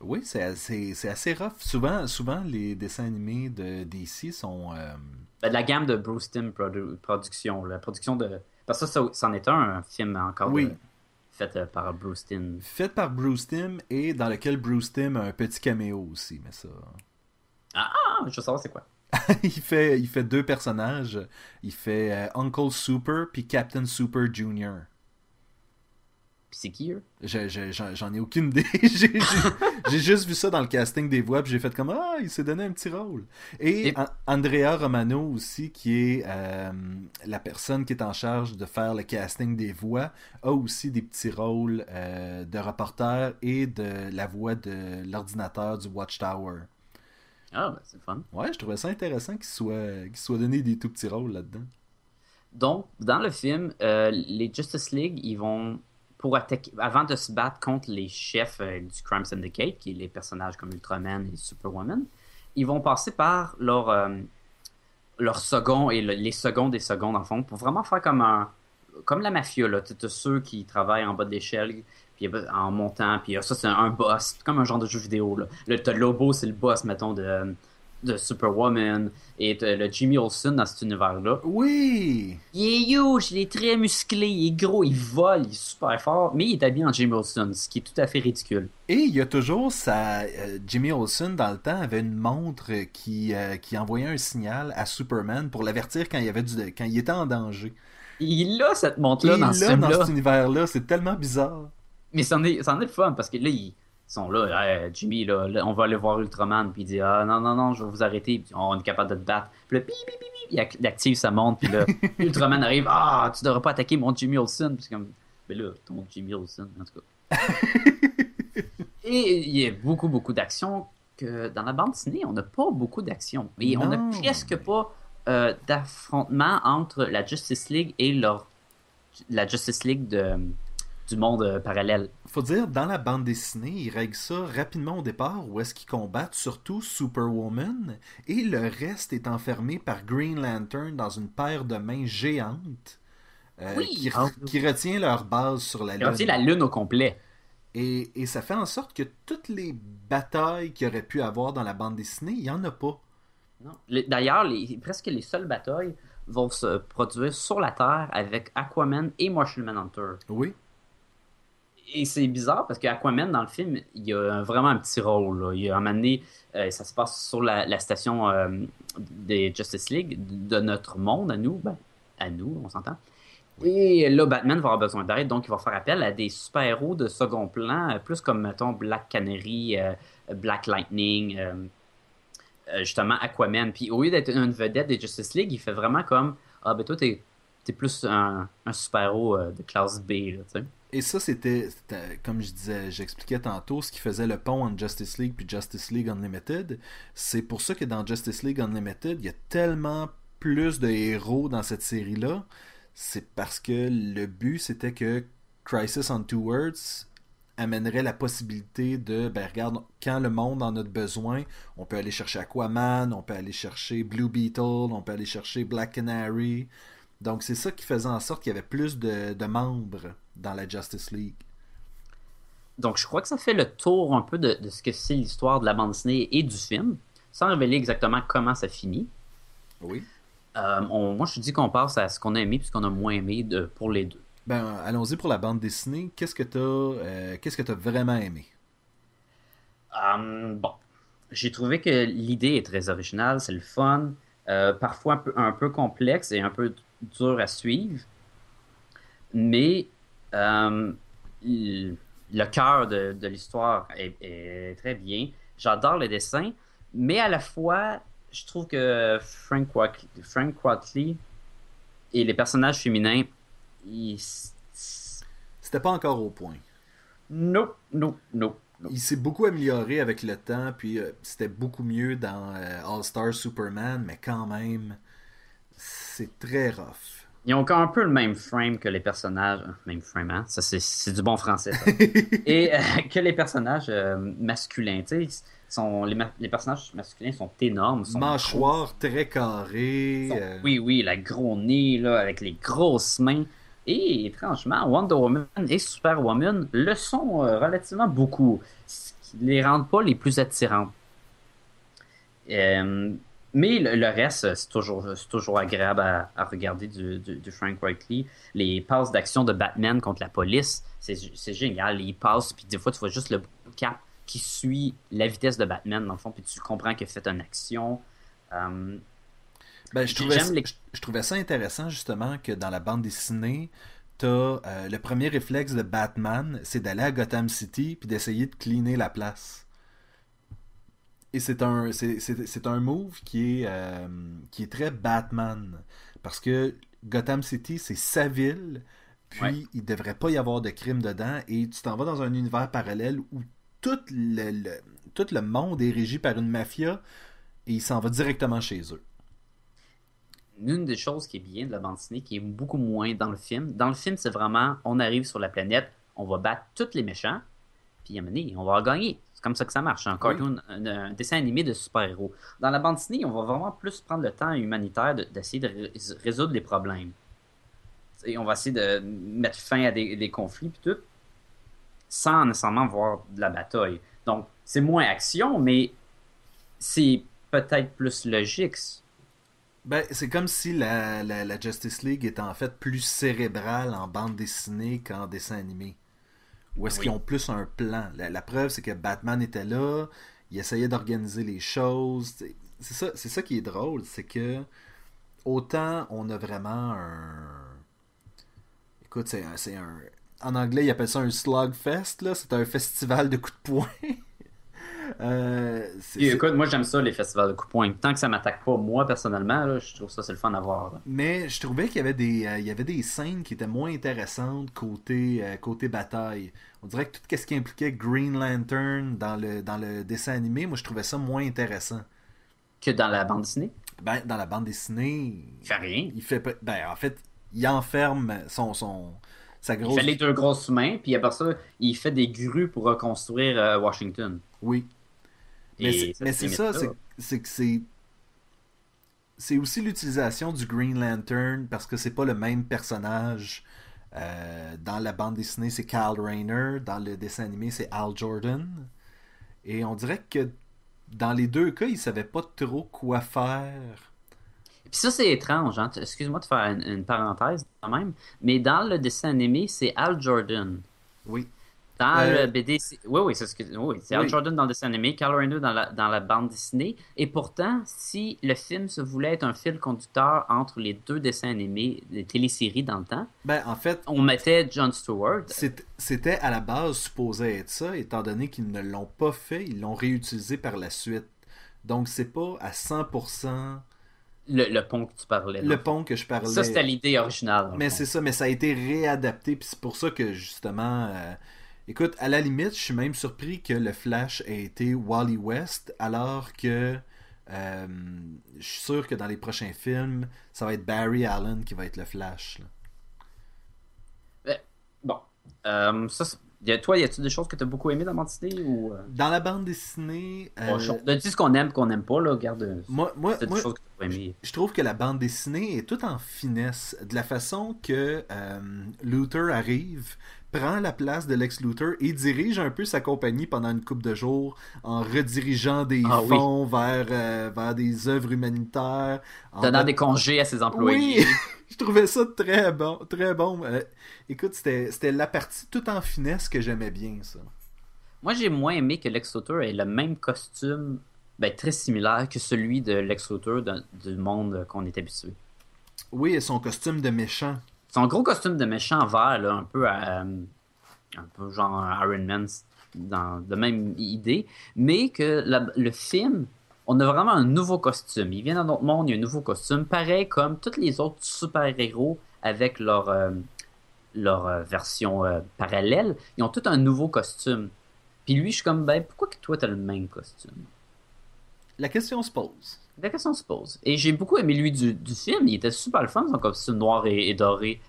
Oui, c'est assez, assez rough. Souvent, souvent, les dessins animés de DC sont... euh, Ben, de la gamme de Bruce Timm Produ- Productions, la production de. Parce que ça, ça- c'en est un, un film encore Oui. de- fait euh, par Bruce Timm. faits par Bruce Timm et dans lequel Bruce Timm a un petit caméo aussi. Mais ça... Ah, je veux savoir c'est quoi. [laughs] il, fait, il fait deux personnages. Il fait euh, Uncle Super puis Captain Super Jr. C'est qui eux? Je- je- J'en ai aucune idée. [laughs] J'ai juste vu ça dans le casting des voix, puis j'ai fait comme Ah, il s'est donné un petit rôle. Et, Et- An- Andrea Romano aussi, qui est euh, la personne qui est en charge de faire le casting des voix, a aussi des petits rôles euh, de reporter et de la voix de l'ordinateur du Watchtower. Ah, ben, c'est fun. Ouais, je trouvais ça intéressant qu'il soit, qu'il soit donné des tout petits rôles là-dedans. Donc, dans le film, euh, les Justice League, ils vont. Avant de se battre contre les chefs euh, du Crime Syndicate, qui est les personnages comme Ultraman et Superwoman, ils vont passer par leur, euh, leur second et le- les seconds des seconds, dans le fond, pour vraiment faire comme un. Comme la mafia, là. T'as ceux qui travaillent en bas de l'échelle, puis en montant, puis ça, c'est un boss, comme un genre de jeu vidéo, là. Le, t'as Lobo, c'est le boss, mettons, de, de Superwoman, et t'as le Jimmy Olsen dans cet univers-là. Oui! Il est huge, il est très musclé, il est gros, il vole, il est super fort, mais il est habillé en Jimmy Olsen, ce qui est tout à fait ridicule. Et il y a toujours sa. euh, Jimmy Olsen, dans le temps, avait une montre qui, euh, qui envoyait un signal à Superman pour l'avertir quand il, y avait du, quand il était en danger. Il a cette Et montre-là dans ce dans cet univers-là, c'est tellement bizarre. mais c'en est, c'en est le fun, parce que là, ils sont là, Hey, Jimmy, là, on va aller voir Ultraman, puis il dit, ah non, non, non, je vais vous arrêter, puis on est capable de te battre. Puis là, bip, bip, bip, bip, il ac- il active sa montre, puis là, [laughs] Ultraman arrive, ah, tu devrais pas attaquer mon Jimmy Olsen, puis c'est comme, mais là, ton Jimmy Olsen, en tout cas. [laughs] Et il y a beaucoup, beaucoup d'action. que dans la bande dessinée, on n'a pas beaucoup d'action. Mais on n'a presque pas euh, d'affrontement entre la Justice League et leur, la Justice League de, du monde euh, parallèle. Faut dire, dans la bande dessinée, ils règlent ça rapidement au départ, où est-ce qu'ils combattent surtout Superwoman, et le reste est enfermé par Green Lantern dans une paire de mains géantes euh, Oui. qui, re- qui retient leur base sur la Lune. retient la Lune au complet. Et, et ça fait en sorte que toutes les batailles qu'il y aurait pu avoir dans la bande dessinée, il n'y en a pas. D'ailleurs, les- presque les seules batailles vont se produire sur la Terre avec Aquaman et Martian Manhunter. Oui. Et c'est bizarre parce qu'Aquaman, dans le film, il a vraiment un petit rôle. là. Il a un moment donné, euh, ça se passe sur la, la station euh, des Justice League, de notre monde, à nous. Ben, à nous, on s'entend. Et là, Batman va avoir besoin d'aide, donc il va faire appel à des super-héros de second plan, euh, plus comme, mettons, Black Canary, euh, Black Lightning, justement Aquaman. Puis au lieu d'être une vedette des Justice League, il fait vraiment comme Ah, ben toi, t'es es plus un, un super-héros de classe B, là, tu sais. Et ça, c'était, comme je disais, j'expliquais tantôt, ce qui faisait le pont entre Justice League puis Justice League Unlimited. C'est pour ça que dans Justice League Unlimited, il y a tellement plus de héros dans cette série-là. C'est parce que le but, c'était que Crisis on Two Worlds amènerait la possibilité de, ben regarde, quand le monde en a besoin, on peut aller chercher Aquaman, on peut aller chercher Blue Beetle, on peut aller chercher Black Canary. Donc c'est ça qui faisait en sorte qu'il y avait plus de membres dans la Justice League. Donc, je crois que ça fait le tour un peu de, de ce que c'est l'histoire de la bande dessinée et du film, sans révéler exactement comment ça finit. Oui. Euh, on- moi, je te dis qu'on passe à ce qu'on a aimé puis ce qu'on a moins aimé de, pour les deux. Ben, allons-y pour la bande dessinée. Qu'est-ce que t'as, euh, qu'est-ce que t'as vraiment aimé? Euh, bon, j'ai trouvé que l'idée est très originale, c'est le fun, euh, parfois un peu, un peu complexe et un peu dur à suivre, mais euh, le cœur de, de l'histoire est, est très bien. J'adore les dessins, mais à la fois, je trouve que Frank, Quatley et les personnages féminins, ils... C'était pas encore au point. Nope, nope, nope. nope. Il s'est beaucoup amélioré avec le temps, puis euh, c'était beaucoup mieux dans euh, All-Star Superman, mais quand même, c'est très rough. Ils ont encore un peu le même frame que les personnages. euh, Même frame, hein? Ça, c'est, du bon français. ça. [laughs] Et euh, [laughs] que les personnages euh, masculins. Tu sais, sont, les, ma- les personnages masculins sont énormes. Sont Mâchoire très carrée. sont- euh, Oui, oui, la gros nez, là, avec les grosses mains. Et étrangement, Wonder Woman et Superwoman le sont relativement beaucoup. Ce qui les rend pas les plus attirantes. Euh, mais le, le reste, c'est toujours, c'est toujours agréable à, à regarder du, du- du Frank Whiteley. Les passes d'action de Batman contre la police, c'est, génial. Il passe, puis des fois, tu vois juste le cap qui suit la vitesse de Batman, dans le fond, puis tu comprends qu'il a fait une action. Euh, Ben, je, trouvais, J'aime les- je, je trouvais ça intéressant justement que dans la bande dessinée, t'as euh, le premier réflexe de Batman, c'est d'aller à Gotham City puis d'essayer de cleaner la place. Et c'est un, c'est, un move qui est, euh, qui est très Batman. Parce que Gotham City, c'est sa ville, puis Ouais. il devrait pas y avoir de crime dedans, et tu t'en vas dans un univers parallèle où tout le, le- tout le monde est régi par une mafia, et il s'en va directement chez eux. L'une des choses qui est bien de la bande dessinée, qui est beaucoup moins dans le film, dans le film, c'est vraiment, on arrive sur la planète, on va battre tous les méchants, puis à un moment donné, on va gagner. C'est comme ça que ça marche, un cartoon, un, un dessin animé de super-héros. Dans la bande dessinée, on va vraiment plus prendre le temps humanitaire de- d'essayer de, ré- résoudre les problèmes. Et on va essayer de mettre fin à des, des conflits, puis tout, sans nécessairement voir de la bataille. Donc, c'est moins action, mais c'est peut-être plus logique. Ben, c'est comme si la, la, la Justice League était en fait plus cérébrale en bande dessinée qu'en dessin animé. Ou est-ce Oui. qu'ils ont plus un plan? La, la preuve, c'est que Batman était là, il essayait d'organiser les choses. C'est ça, c'est ça qui est drôle, c'est que autant on a vraiment un... Écoute, c'est un, c'est un... En anglais, ils appellent ça un slugfest, là. C'est un festival de coups de poing. [laughs] Euh, écoute, moi j'aime ça les festivals de coups poing. Tant que ça m'attaque pas moi personnellement, là, je trouve ça c'est le fun à voir. là. Mais je trouvais qu'il y avait des euh, il y avait des scènes qui étaient moins intéressantes côté euh, côté bataille. On dirait que tout ce qui impliquait Green Lantern dans le dans le dessin animé, moi je trouvais ça moins intéressant. Que dans la bande dessinée, Ben dans la bande dessinée, il fait rien. il fait ben en fait, il enferme son son sa Il grosse fait les deux grosses mains, puis après ça, il fait des grues pour reconstruire euh, Washington. oui. Mais Et c'est mais ça, c'est c'est que c'est c'est aussi l'utilisation du Green Lantern parce que c'est pas le même personnage. Euh, dans la bande dessinée, c'est Kyle Rayner. Dans le dessin animé, c'est Al Jordan. Et on dirait que dans les deux cas, ils savaient pas trop quoi faire. Puis ça, c'est étrange. Hein? Excuse-moi de faire une, une parenthèse quand même. Mais dans le dessin animé, c'est Al Jordan. Oui. Dans Euh, le BD, oui, oui, c'est ce que... oui, Al Oui. Jordan dans le dessin animé, Carl Reiner dans la, dans la bande dessinée. Et pourtant, si le film se voulait être un fil conducteur entre les deux dessins animés, des téléséries dans le temps, Ben, en fait, on mettait Jon Stewart. c'était à la base supposé être ça, étant donné qu'ils ne l'ont pas fait, ils l'ont réutilisé par la suite. Donc, c'est pas à 100% Le, le pont que tu parlais. le pont que je parlais. Ça, c'était l'idée originale. Mais c'est ça, mais ça a été réadapté, puis c'est pour ça que justement, euh, écoute, à la limite, je suis même surpris que le Flash ait été Wally West, alors que euh, je suis sûr que dans les prochains films, ça va être Barry Allen qui va être le Flash. là. Bon. Euh, ça, y a- toi, y a-tu des choses que tu as beaucoup aimées dans la bande dessinée ou... euh, Dans la bande dessinée, euh, bon, je- dit ce qu'on aime, qu'on n'aime pas, là. Garde. moi, moi, C'est des moi, choses que je trouve que la bande dessinée est toute en finesse. De la façon que euh, Luther arrive, prend la place de Lex Luthor et dirige un peu sa compagnie pendant une couple de jours en redirigeant des Ah oui. fonds vers, euh, vers des œuvres humanitaires. en Donnant don- des congés à ses employés. Oui, [laughs] je trouvais ça très bon. Très bon. Euh, écoute, c'était c'était la partie toute en finesse que j'aimais bien, ça. Moi, j'ai moins aimé que Lex Luthor ait le même costume, ben, très similaire que celui de Lex Luthor du monde qu'on est habitué. Oui, et son costume de méchant. Son gros costume de méchant vert, là, un peu à, euh, un peu genre Iron Man, dans de même idée, mais que la- le film, on a vraiment un nouveau costume. Il vient dans notre monde, il y a un nouveau costume, pareil comme tous les autres super-héros avec leur, euh, leur euh, version euh, parallèle, ils ont tout un nouveau costume. Puis lui, je suis comme, ben, pourquoi que toi, t'as le même costume? La question se pose. La question se pose. Et j'ai beaucoup aimé lui du, du film. Il était super le fun, son costume noir et, et doré.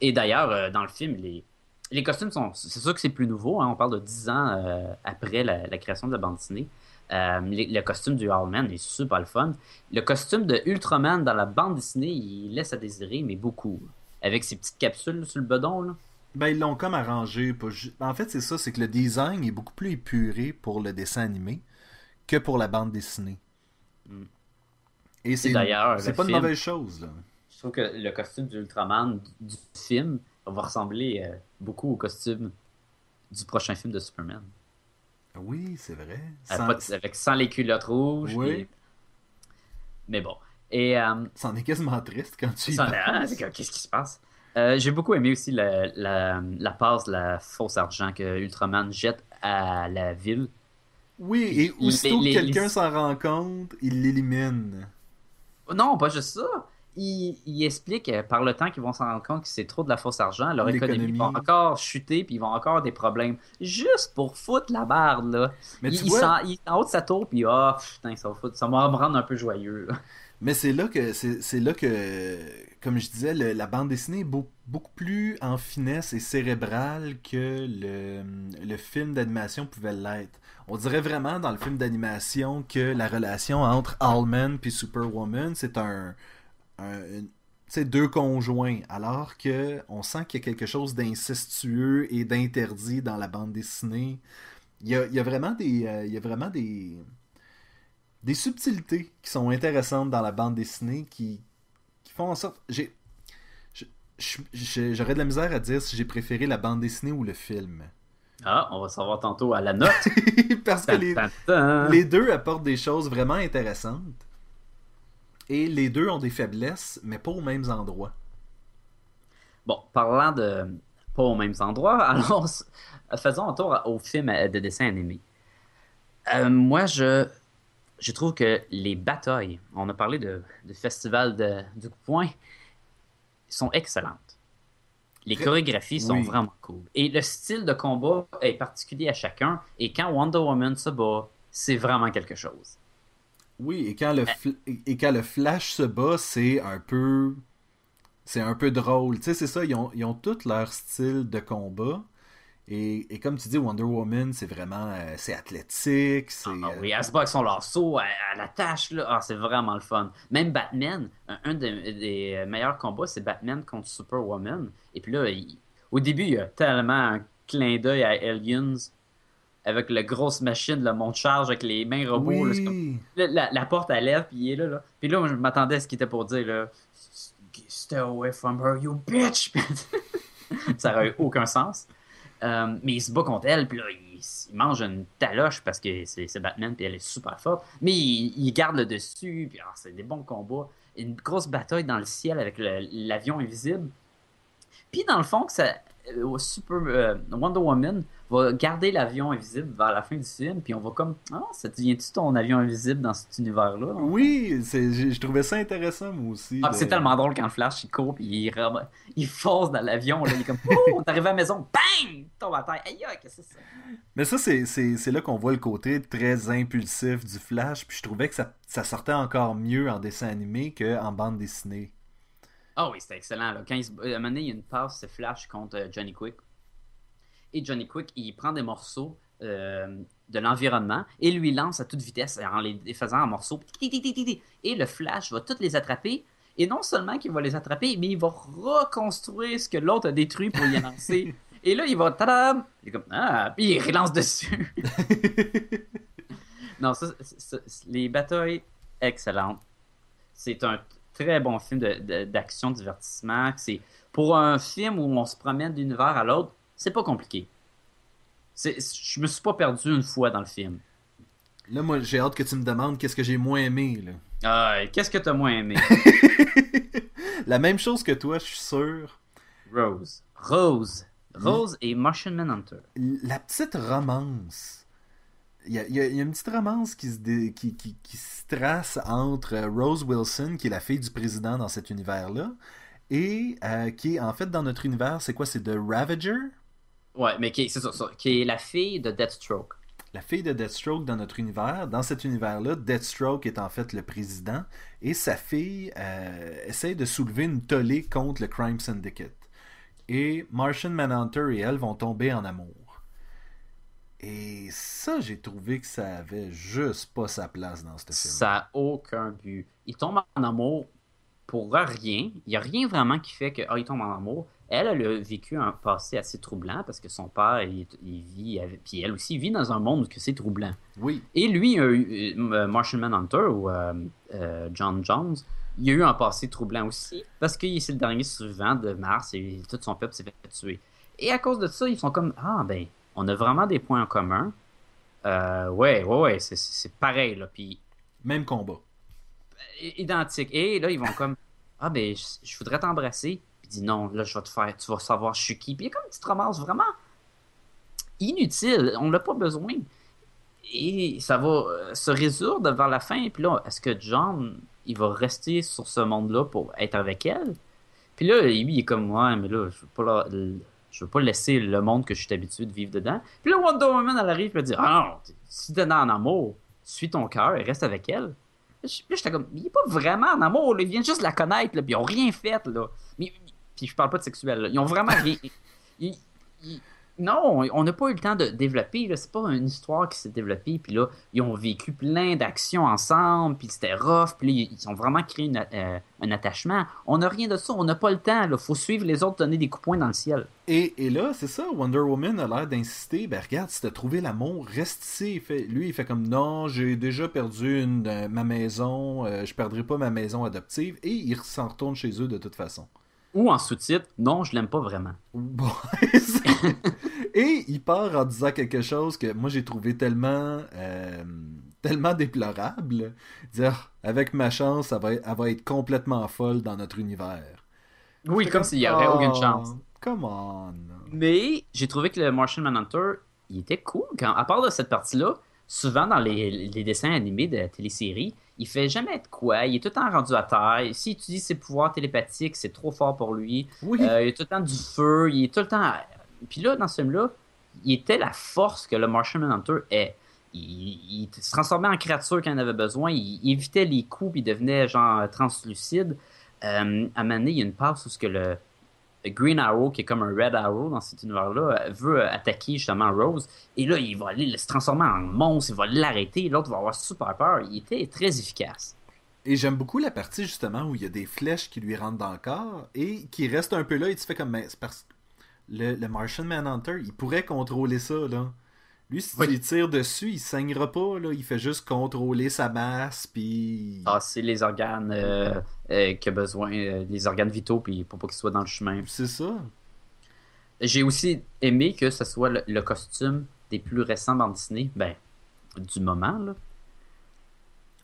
Et d'ailleurs, euh, dans le film, les, les costumes sont. C'est sûr que c'est plus nouveau. hein. On parle de 10 ans euh, après la, la création de la bande dessinée. Euh, les- le costume du Hallman est super le fun. Le costume de Ultraman dans la bande dessinée, il laisse à désirer, mais beaucoup. Avec ses petites capsules sur le bedon. Là. Ben, ils l'ont comme arrangé. pas ju- En fait, c'est ça, c'est que le design est beaucoup plus épuré pour le dessin animé que pour la bande dessinée. Mm. Et c'est d'ailleurs, c'est pas une mauvaise chose, là. Je trouve que le costume du Ultraman du, du film va ressembler euh, beaucoup au costume du prochain film de Superman. Oui, c'est vrai. Euh, Sans- avec sans les culottes rouges. Oui. Mais bon. Et euh, C'en est quasiment triste quand tu y ça, penses. ah, qu'est-ce qui se passe? Euh, J'ai beaucoup aimé aussi la, la, la passe, la fausse argent que Ultraman jette à la ville. Oui, et aussitôt que quelqu'un s'en rend compte, il l'élimine. Non, pas juste ça. Il, il explique euh, par le temps qu'ils vont s'en rendre compte que c'est trop de la fausse argent. Leur économie va encore chuter, puis ils vont encore avoir des problèmes. Juste pour foutre la barre, là. Mais il, tu il vois, en haut de sa tour, puis ah, putain, ça va, foutre- ça va me rendre un peu joyeux. là. Mais c'est là que c'est là que comme je disais le- la bande dessinée est beau- beaucoup plus en finesse et cérébrale que le, le film d'animation pouvait l'être. On dirait vraiment dans le film d'animation que la relation entre Allman puis Superwoman c'est un, un deux conjoints alors que on sent qu'il y a quelque chose d'incestueux et d'interdit dans la bande dessinée. Il y a, il y a vraiment des euh, il y a vraiment des des subtilités qui sont intéressantes dans la bande dessinée qui, qui font en sorte. J'ai, j'aurais de la misère à dire si j'ai préféré la bande dessinée ou le film. Ah, on va savoir tantôt à la note. [laughs] Parce que les, les deux apportent des choses vraiment intéressantes. Et les deux ont des faiblesses, mais pas aux mêmes endroits. Bon, parlant de pas aux mêmes endroits, [laughs] alors faisons un tour au film de dessin animé. Euh, moi, je, je trouve que les batailles, on a parlé de, du festival de, du coup point, sont excellentes. Les chorégraphies sont Oui. vraiment cool. Et le style de combat est particulier à chacun. Et quand Wonder Woman se bat, c'est vraiment quelque chose. Oui, et quand le, fl- et quand le Flash se bat, c'est un peu. C'est un peu drôle. Tu sais, c'est ça, ils ont, ils ont tous leur style de combat. Et, et comme tu dis, Wonder Woman, c'est vraiment. euh, c'est athlétique, c'est. Ah euh, oui, elle se bat avec son lasso, elle, elle attache, là. Ah, c'est vraiment le fun. Même Batman, un, un des, des meilleurs combats, c'est Batman contre Superwoman. Et puis là, il- au début, il y a tellement un clin d'œil à Aliens avec la grosse machine, le monte-charge avec les mains robots. là, c'est comme- oui. Là, la, la porte elle lève, puis il est là, là. Puis là, je m'attendais à ce qu'il était pour dire, là, Stay away from her, you bitch! [laughs] ça aurait eu aucun sens. Euh, mais il se bat contre elle, puis là, il, mange une taloche parce que c'est Batman, puis elle est super forte. Mais il, garde le dessus, puis ah, c'est des bons combats. Une grosse bataille dans le ciel avec l'avion invisible. Puis dans le fond, que ça, Super euh, Wonder Woman va garder l'avion invisible vers la fin du film, puis on va comme ah, ça devient-tu ton avion invisible dans cet univers-là Oui, c'est- j'ai- je trouvais ça intéressant, moi aussi. Ah, de- c'est tellement drôle quand le Flash il court puis il, il fonce dans l'avion là, il est comme oh, t'arrives à la maison, bang, tombe à terre. Aïe qu'est-ce que c'est ça Mais ça, c'est là qu'on voit le côté très impulsif du Flash. Puis je trouvais que ça, ça sortait encore mieux en dessin animé qu'en bande dessinée. Ah oui, c'était excellent là. Quand il se... à un moment donné, il y a une passe c'est Flash contre euh, Johnny Quick. Et Johnny Quick, il prend des morceaux euh, de l'environnement et lui lance à toute vitesse en les faisant en morceaux. Et le Flash va toutes les attraper. Et non seulement qu'il va les attraper, mais il va reconstruire ce que l'autre a détruit pour y lancer. [laughs] Et là, il va tadam! Il est comme ah, puis il relance dessus. [laughs] non, ça, les batailles excellentes. C'est un très bon film d'action divertissement. C'est pour un film où on se promène d'une univers à l'autre, c'est pas compliqué. Je me suis pas perdu une fois dans le film. Là, moi, j'ai hâte que tu me demandes qu'est-ce que j'ai moins aimé. Là. Ah, Qu'est-ce que t'as moins aimé? [laughs] La même chose que toi, je suis sûr. Rose. Rose. Rose et Martian Manhunter. La petite romance. Il y a, il y une petite romance qui se, dé- qui, qui- qui se trace entre euh, Rose Wilson, qui est la fille du président dans cet univers-là, et euh, qui est en fait dans notre univers, c'est quoi? C'est de Ravager? Ouais, mais qui est, c'est ça, ça, qui est la fille de Deathstroke. La fille de Deathstroke dans notre univers. Dans cet univers-là, Deathstroke est en fait le président et sa fille euh, essaie de soulever une tollée contre le Crime Syndicate. Et Martian Manhunter et elle vont tomber en amour. Et ça, j'ai trouvé que ça avait juste pas sa place dans ce film. Ça n'a aucun but. Il tombe en amour pour rien. Il n'y a rien vraiment qui fait que ah, il tombe en amour. Elle, elle a vécu un passé assez troublant parce que son père, il, il vit, avec- puis elle aussi vit dans un monde que c'est troublant. Oui, Et lui, euh, Martian Manhunter ou euh, euh, John Jones, il a eu un passé troublant aussi parce que c'est le dernier survivant de Mars et tout son peuple s'est fait tuer. Et à cause de ça, ils sont comme Ah, ben, on a vraiment des points en commun. Euh, ouais, ouais, ouais, c'est- pareil, là. Puis même combat. i- identique. Et là, ils vont comme Ah, ben, je, je voudrais t'embrasser. Puis il dit Non, là, je vais te faire, tu vas savoir je suis qui. Puis il y a comme une petite romance vraiment inutile. On n'a pas besoin. Et ça va euh, se résoudre vers la fin. Puis là, est-ce que John, il va rester sur ce monde-là pour être avec elle? Puis là, lui, il est comme Ouais, mais là, je veux pas la- je veux pas laisser le monde que je suis habitué de vivre dedans. Puis là, Wonder Woman, elle arrive et elle dit Ah non, si t'es en amour, suis ton cœur et reste avec elle. Puis j'étais comme, il est pas vraiment en amour, là. ils viennent juste la connaître, là, puis ils ont rien fait, là. Mais, puis je parle pas de sexuel, là. ils ont vraiment rien. [laughs] ils- ils- non, on n'a pas eu le temps de développer, c'est pas une histoire qui s'est développée, puis là, ils ont vécu plein d'actions ensemble, puis c'était rough, puis ils ont vraiment créé euh, un attachement. On n'a rien de ça, on n'a pas le temps, là. faut suivre les autres, donner des coups de poing dans le ciel. Et, là, c'est ça, Wonder Woman a l'air d'insister, ben regarde, si t'as trouvé l'amour, reste ici. Il lui, il fait comme, non, j'ai déjà perdu ma maison, euh, je perdrai pas ma maison adoptive, et il s'en retourne chez eux de toute façon. Ou en sous-titre, non, je l'aime pas vraiment. Bon, [laughs] et il part en disant quelque chose que moi j'ai trouvé tellement euh, tellement déplorable. Dire avec ma chance, elle va, elle va être complètement folle dans notre univers. Oui, comme s'il y aurait aucune Oh, chance. Come on. Mais j'ai trouvé que le Martian Manhunter, il était cool. Quand, à part de cette partie-là, souvent dans les, les dessins animés de la télésérie, il fait jamais de quoi. Il est tout le temps rendu à terre. S'il utilise ses pouvoirs télépathiques, c'est trop fort pour lui. Oui. Euh, il a tout le temps du feu. Il est tout le temps. Puis là, dans ce film-là, il était la force que le Martian Manhunter est. Il, il se transformait en créature quand il en avait besoin. Il, il évitait les coups, puis il devenait genre translucide. Euh, à un moment donné, il y a une passe où ce que le Green Arrow, qui est comme un Red Arrow dans cet univers-là, veut attaquer justement Rose. Et là, il va aller se transformer en monstre, il va l'arrêter. L'autre va avoir super peur. Il était très efficace. Et j'aime beaucoup la partie justement où il y a des flèches qui lui rentrent dans le corps et qui restent un peu là et tu fais comme mais parce le, le Martian Manhunter, il pourrait contrôler ça là. Lui, si Oui. tu lui tires dessus, il saignera pas, là. Il fait juste contrôler sa masse, puis... Ah, c'est les organes euh, euh, qu'il a besoin, euh, les organes vitaux, puis pour pas qu'ils soient dans le chemin. C'est ça. J'ai aussi aimé que ce soit le, le costume des plus récents bandes Disney, ben, du moment, là.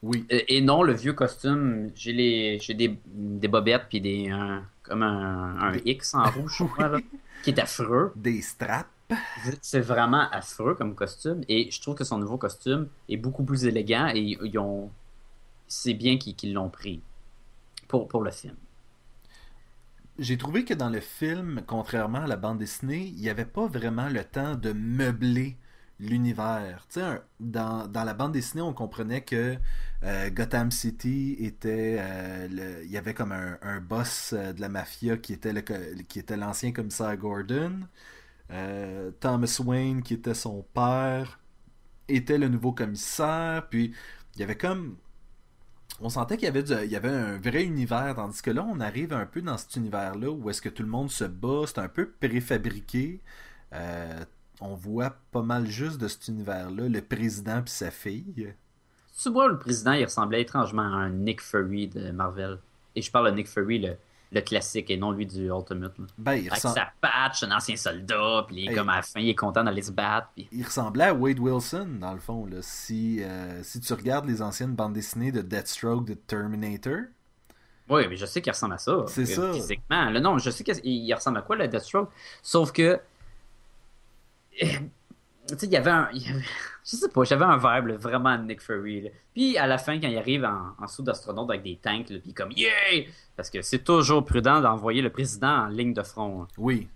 Oui. Et, et non, le vieux costume, j'ai les j'ai des, des bobettes, puis des, un- comme un, un X en rouge, je crois, là, [laughs] qui est affreux. Des straps. C'est vraiment affreux comme costume, et je trouve que son nouveau costume est beaucoup plus élégant, et ils ont... c'est bien qu'ils l'ont pris pour, le film. J'ai trouvé que dans le film, contrairement à la bande dessinée, il n'y avait pas vraiment le temps de meubler l'univers. Dans, dans la bande dessinée, on comprenait que euh, Gotham City était... euh, il y avait comme un, un boss euh, de la mafia qui était l'ancien commissaire Gordon. Euh, Thomas Wayne, qui était son père, était le nouveau commissaire. Puis il y avait comme on sentait qu'il y avait, il y avait un vrai univers, tandis que là, on arrive un peu dans cet univers-là où est-ce que tout le monde se bat, c'est un peu préfabriqué. Euh, on voit pas mal juste de cet univers-là, le président puis sa fille. Tu vois, le président, il ressemblait étrangement à un Nick Fury de Marvel. Et je parle de Nick Fury, le, le classique, et non lui du Ultimate. là. Ben, il, Avec ressemble- sa patch, un ancien soldat, puis il est Hey. comme à la fin, il est content d'aller se battre. Puis... il ressemblait à Wade Wilson, dans le fond. Là. Si, euh, si tu regardes les anciennes bandes dessinées de Deathstroke, de Terminator, Oui, mais je sais qu'il ressemble à ça. C'est euh, ça. Physiquement. Là, non, je sais qu'il il ressemble à quoi, le Deathstroke? Sauf que. Tu sais, il y avait un. il y avait- [laughs] Je sais pas, j'avais un vibe là, vraiment Nick Fury. là. Puis à la fin, quand il arrive en, en sous d'astronaute avec des tanks, là, puis comme Yeah! Parce que c'est toujours prudent d'envoyer le président en ligne de front. hein. oui.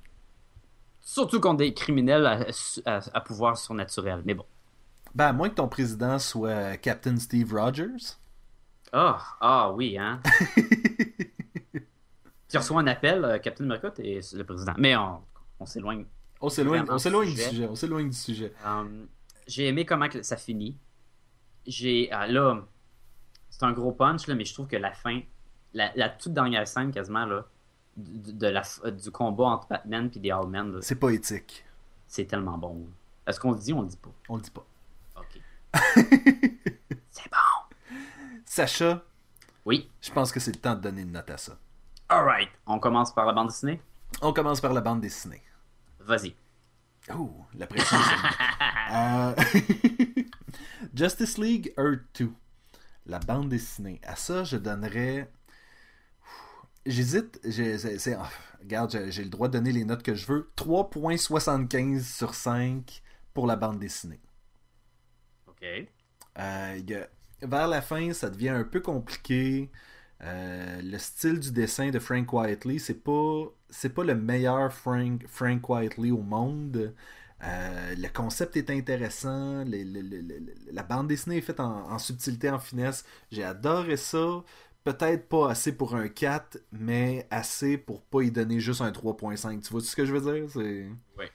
Surtout contre des criminels à, à- à pouvoir surnaturel. Mais bon. Ben, à moins que ton président soit Captain Steve Rogers. Ah, ah oui, hein. [laughs] tu reçois un appel, euh, Captain America, t'es le président. Mais on, on s'éloigne. On s'éloigne, du sujet. On s'éloigne du sujet. Euh, j'ai aimé comment que ça finit. J'ai. ah, là, c'est un gros punch, là, mais je trouve que la fin, la, la toute dernière scène quasiment, là, de, de la, f- du combat entre Batman et des Allmen, C'est poétique. c'est tellement bon. Est-ce qu'on le dit ou on le dit pas? On le dit pas. Ok. [laughs] c'est bon. Sacha, Oui. je pense que c'est le temps de donner une note à ça. Alright. On commence par la bande dessinée? On commence par la bande dessinée. Vas-y. Oh, la pression. [laughs] Euh, [laughs] Justice League Earth 2. La bande dessinée. À ça, je donnerais. J'hésite. ah, regarde, j'ai- le droit de donner les notes que je veux. 3.75 sur 5 pour la bande dessinée. Ok. Euh, vers la fin, ça devient un peu compliqué. Euh, le style du dessin de Frank Whiteley, c'est pas c'est pas le meilleur Frank, Frank Whiteley au monde. Euh, le concept est intéressant. la bande dessinée est faite en, en subtilité, en finesse. J'ai adoré ça. Peut-être pas assez pour un 4, mais assez pour pas y donner juste un 3.5. Tu vois ce que je veux dire? C'est... Oui.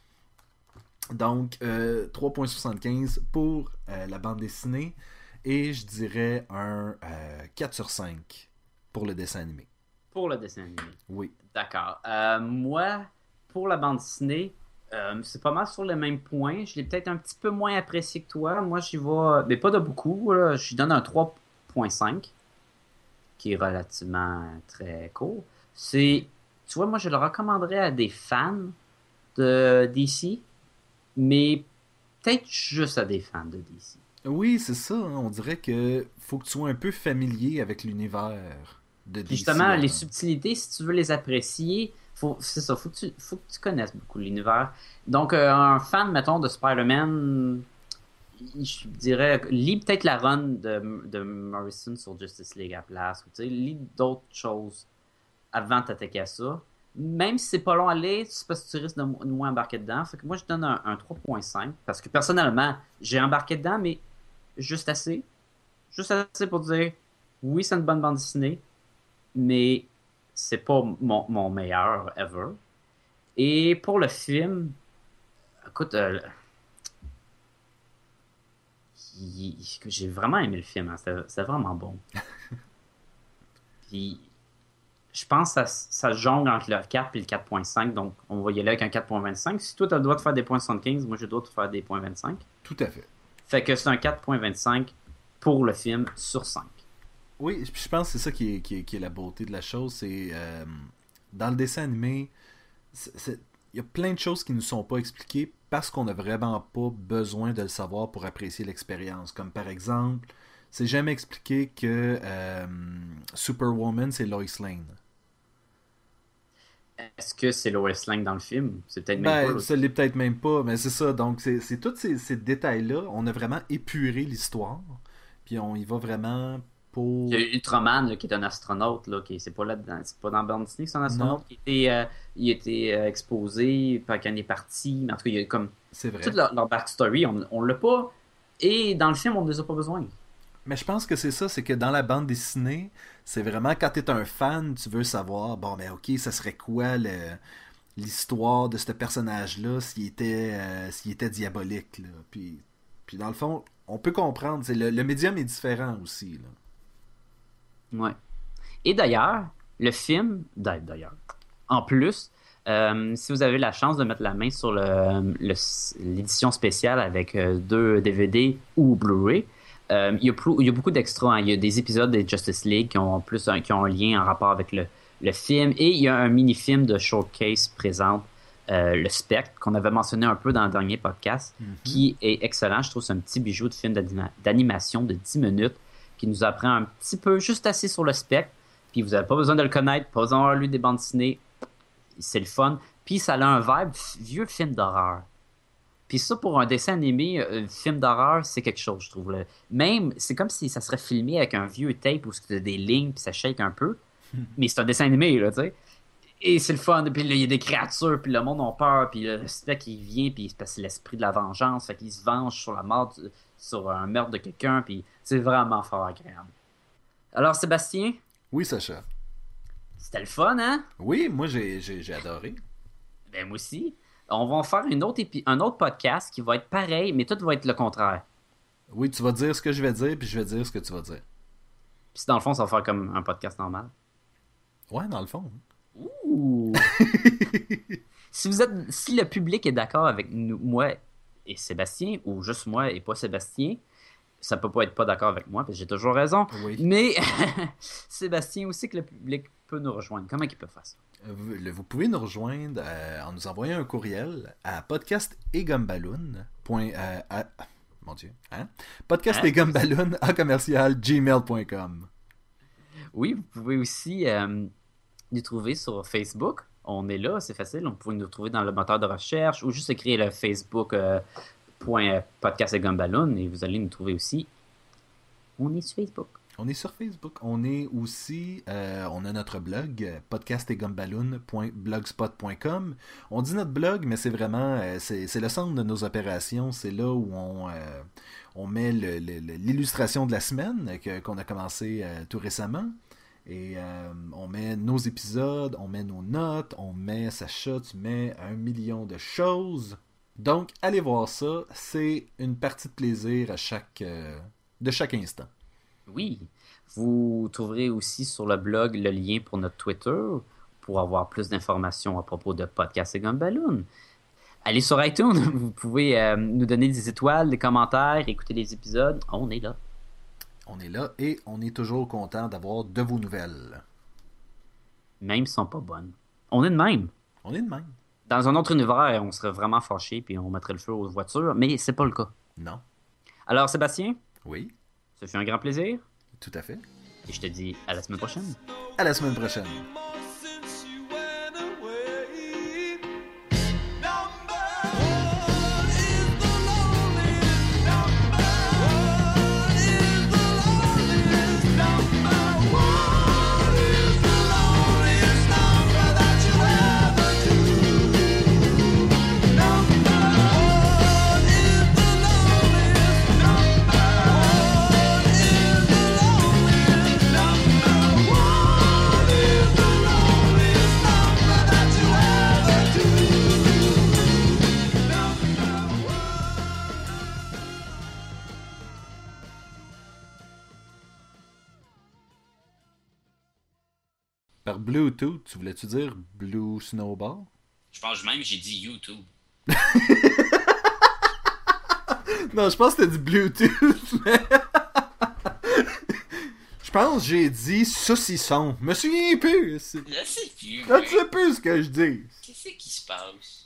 Donc, euh, 3.75 pour euh, la bande dessinée. Et je dirais un euh, 4 sur 5 pour le dessin animé. Pour le dessin animé. Oui. D'accord. Euh, moi, pour la bande dessinée, euh, c'est pas mal sur le même point. Je l'ai peut-être un petit peu moins apprécié que toi. Moi, j'y vais, mais pas de beaucoup. Là. Je lui donne un 3.5, qui est relativement très court. C'est, tu vois, moi, je le recommanderais à des fans de DC, mais peut-être juste à des fans de DC. Oui, c'est ça. On dirait que faut que tu sois un peu familier avec l'univers de DC. Puis justement, là. les subtilités, si tu veux les apprécier, faut, c'est ça, faut que, tu, faut que tu connaisses beaucoup l'univers. Donc, euh, un fan, mettons, de Spider-Man, je dirais, lis peut-être la run de, de Morrison sur Justice League à la place, ou lis d'autres choses avant de t'attaquer à ça. Même si c'est pas long à lire, c'est parce que tu risques de de moins embarquer dedans. Fait que moi, je donne un, un 3.5, parce que personnellement, j'ai embarqué dedans, mais juste assez. Juste assez pour dire, oui, c'est une bonne bande dessinée, mais c'est pas mon, mon meilleur ever. Et pour le film, écoute, euh, j'ai vraiment aimé le film. hein. C'était vraiment bon. [laughs] Puis, je pense que ça, ça jongle entre le 4 et le 4.5. Donc, on va y aller avec un 4.25. Si toi, tu as le droit de faire des points 75, moi, j'ai le droit de faire des points 25. Tout à fait. Fait que c'est un 4.25 pour le film sur 5. Oui, je pense que c'est ça qui est, qui, est, qui est la beauté de la chose. C'est euh, dans le dessin animé, il y a plein de choses qui ne sont pas expliquées parce qu'on n'a vraiment pas besoin de le savoir pour apprécier l'expérience. Comme par exemple, c'est jamais expliqué que euh, Superwoman c'est Lois Lane. Est-ce que c'est Lois Lane dans le film? C'est peut-être même Ben, pas. ça l'est peut-être même pas, mais c'est ça. Donc, c'est c'est tous ces, ces détails-là. On a vraiment épuré l'histoire. Puis on y va vraiment pour. Il y a Ultraman là, qui est un astronaute, là, qui c'est pas là c'est pas dans Band Disney que c'est un astronaute qui était, euh, il était euh, exposé, puis quand il est parti, mais en tout cas il y a comme C'est vrai. toute leur, leur backstory, on, on l'a pas, et dans le film on ne les a pas besoin. Mais je pense que c'est ça, c'est que dans la bande dessinée, c'est vraiment quand t'es un fan, tu veux savoir, bon, mais ok, ça serait quoi le- l'histoire de ce personnage-là s'il était, euh, s'il était diabolique, là. Puis, puis dans le fond, on peut comprendre, le, le médium est différent aussi, là. Ouais. Et d'ailleurs, le film, d'a- d'ailleurs, en plus, euh, si vous avez la chance de mettre la main sur l'édition spéciale avec euh, deux DVD ou Blu-ray, euh, il, y a plus- il y a beaucoup d'extras. hein. Il y a des épisodes de Justice League qui ont plus un, qui ont un lien en rapport avec le, le film. Et il y a un mini-film de Showcase présente euh, le Spectre, qu'on avait mentionné un peu dans le dernier podcast, qui est excellent. Je trouve que c'est un petit bijou de film d'anima- d'animation de 10 minutes qui nous apprend un petit peu, juste assez sur le Spectre. Puis vous n'avez pas besoin de le connaître, pas besoin d'avoir lu des bandes dessinées. C'est le fun. Puis ça a un vibe vieux film d'horreur. Puis ça, pour un dessin animé, un film d'horreur, c'est quelque chose, je trouve. là. Même, c'est comme si ça serait filmé avec un vieux tape où tu as des lignes, puis ça shake un peu. [laughs] Mais c'est un dessin animé, là, tu sais. Et c'est le fun. Puis là, il y a des créatures, puis le monde a peur, puis le spectre, il vient, puis c'est l'esprit de la vengeance, fait qu'il se venge sur la mort, du- sur un meurtre de quelqu'un, puis c'est vraiment fort agréable. Alors, Sébastien, Oui, Sacha. c'était le fun, hein? Oui, moi, j'ai, adoré. Ben, moi aussi. On va en faire une autre épi- un autre podcast qui va être pareil, mais tout va être le contraire. Oui, tu vas dire ce que je vais dire, puis je vais dire ce que tu vas dire. Puis dans le fond, ça va faire comme un podcast normal. Ouais, dans le fond. Ouh! [laughs] si vous êtes, si le public est d'accord avec nous, moi et Sébastien, ou juste moi et pas Sébastien, ça peut pas être pas d'accord avec moi, parce que j'ai toujours raison. Oui. Mais [laughs] Sébastien aussi que le public peut nous rejoindre. Comment il peut faire ça? Vous, pouvez nous rejoindre euh, en nous envoyant un courriel à podcast et gumballoon. point, euh, à- mon Dieu, hein? Podcast Hein? à commercial gmail.com. Oui, vous pouvez aussi euh, nous trouver sur Facebook. On est là, c'est facile. On peut nous trouver dans le moteur de recherche ou juste écrire le Facebook euh, point podcast et gumballoon et vous allez nous trouver aussi. On est sur Facebook. On est sur Facebook. On est aussi, euh, on a notre blog, euh, podcastetgumballoon.blogspot.com. On dit notre blog, mais c'est vraiment, euh, c'est le centre de nos opérations. C'est là où on, euh, on met l'illustration de la semaine qu'on a commencé euh, tout récemment. Et euh, on met nos épisodes, on met nos notes, on met, Sacha, tu mets un million de choses. Donc, allez voir ça. C'est une partie de plaisir à chaque, euh, de chaque instant. Oui. Vous trouverez aussi sur le blog le lien pour notre Twitter pour avoir plus d'informations à propos de Podcast et Gumballoon. Allez sur iTunes, [laughs] vous pouvez euh, nous donner des étoiles, des commentaires, écouter les épisodes. On est là. On est là et on est toujours content d'avoir de vos nouvelles. Même si elles sont pas bonnes. On est de même. On est de même. Dans un autre univers, on serait vraiment fâché puis on mettrait le feu aux voitures, mais c'est pas le cas. Non. Alors Sébastien, Oui, ça fait un grand plaisir tout à fait. et je te dis à la semaine prochaine. À la semaine prochaine. Bluetooth, tu voulais-tu dire Blue Snowball? Je pense même que j'ai dit YouTube. [laughs] Non, je pense que t'as dit Bluetooth, [laughs] mais... Je pense que j'ai dit saucisson. Je me souviens plus. Je sais plus. Je ne sais plus ce que je dis. Qu'est-ce qui se passe?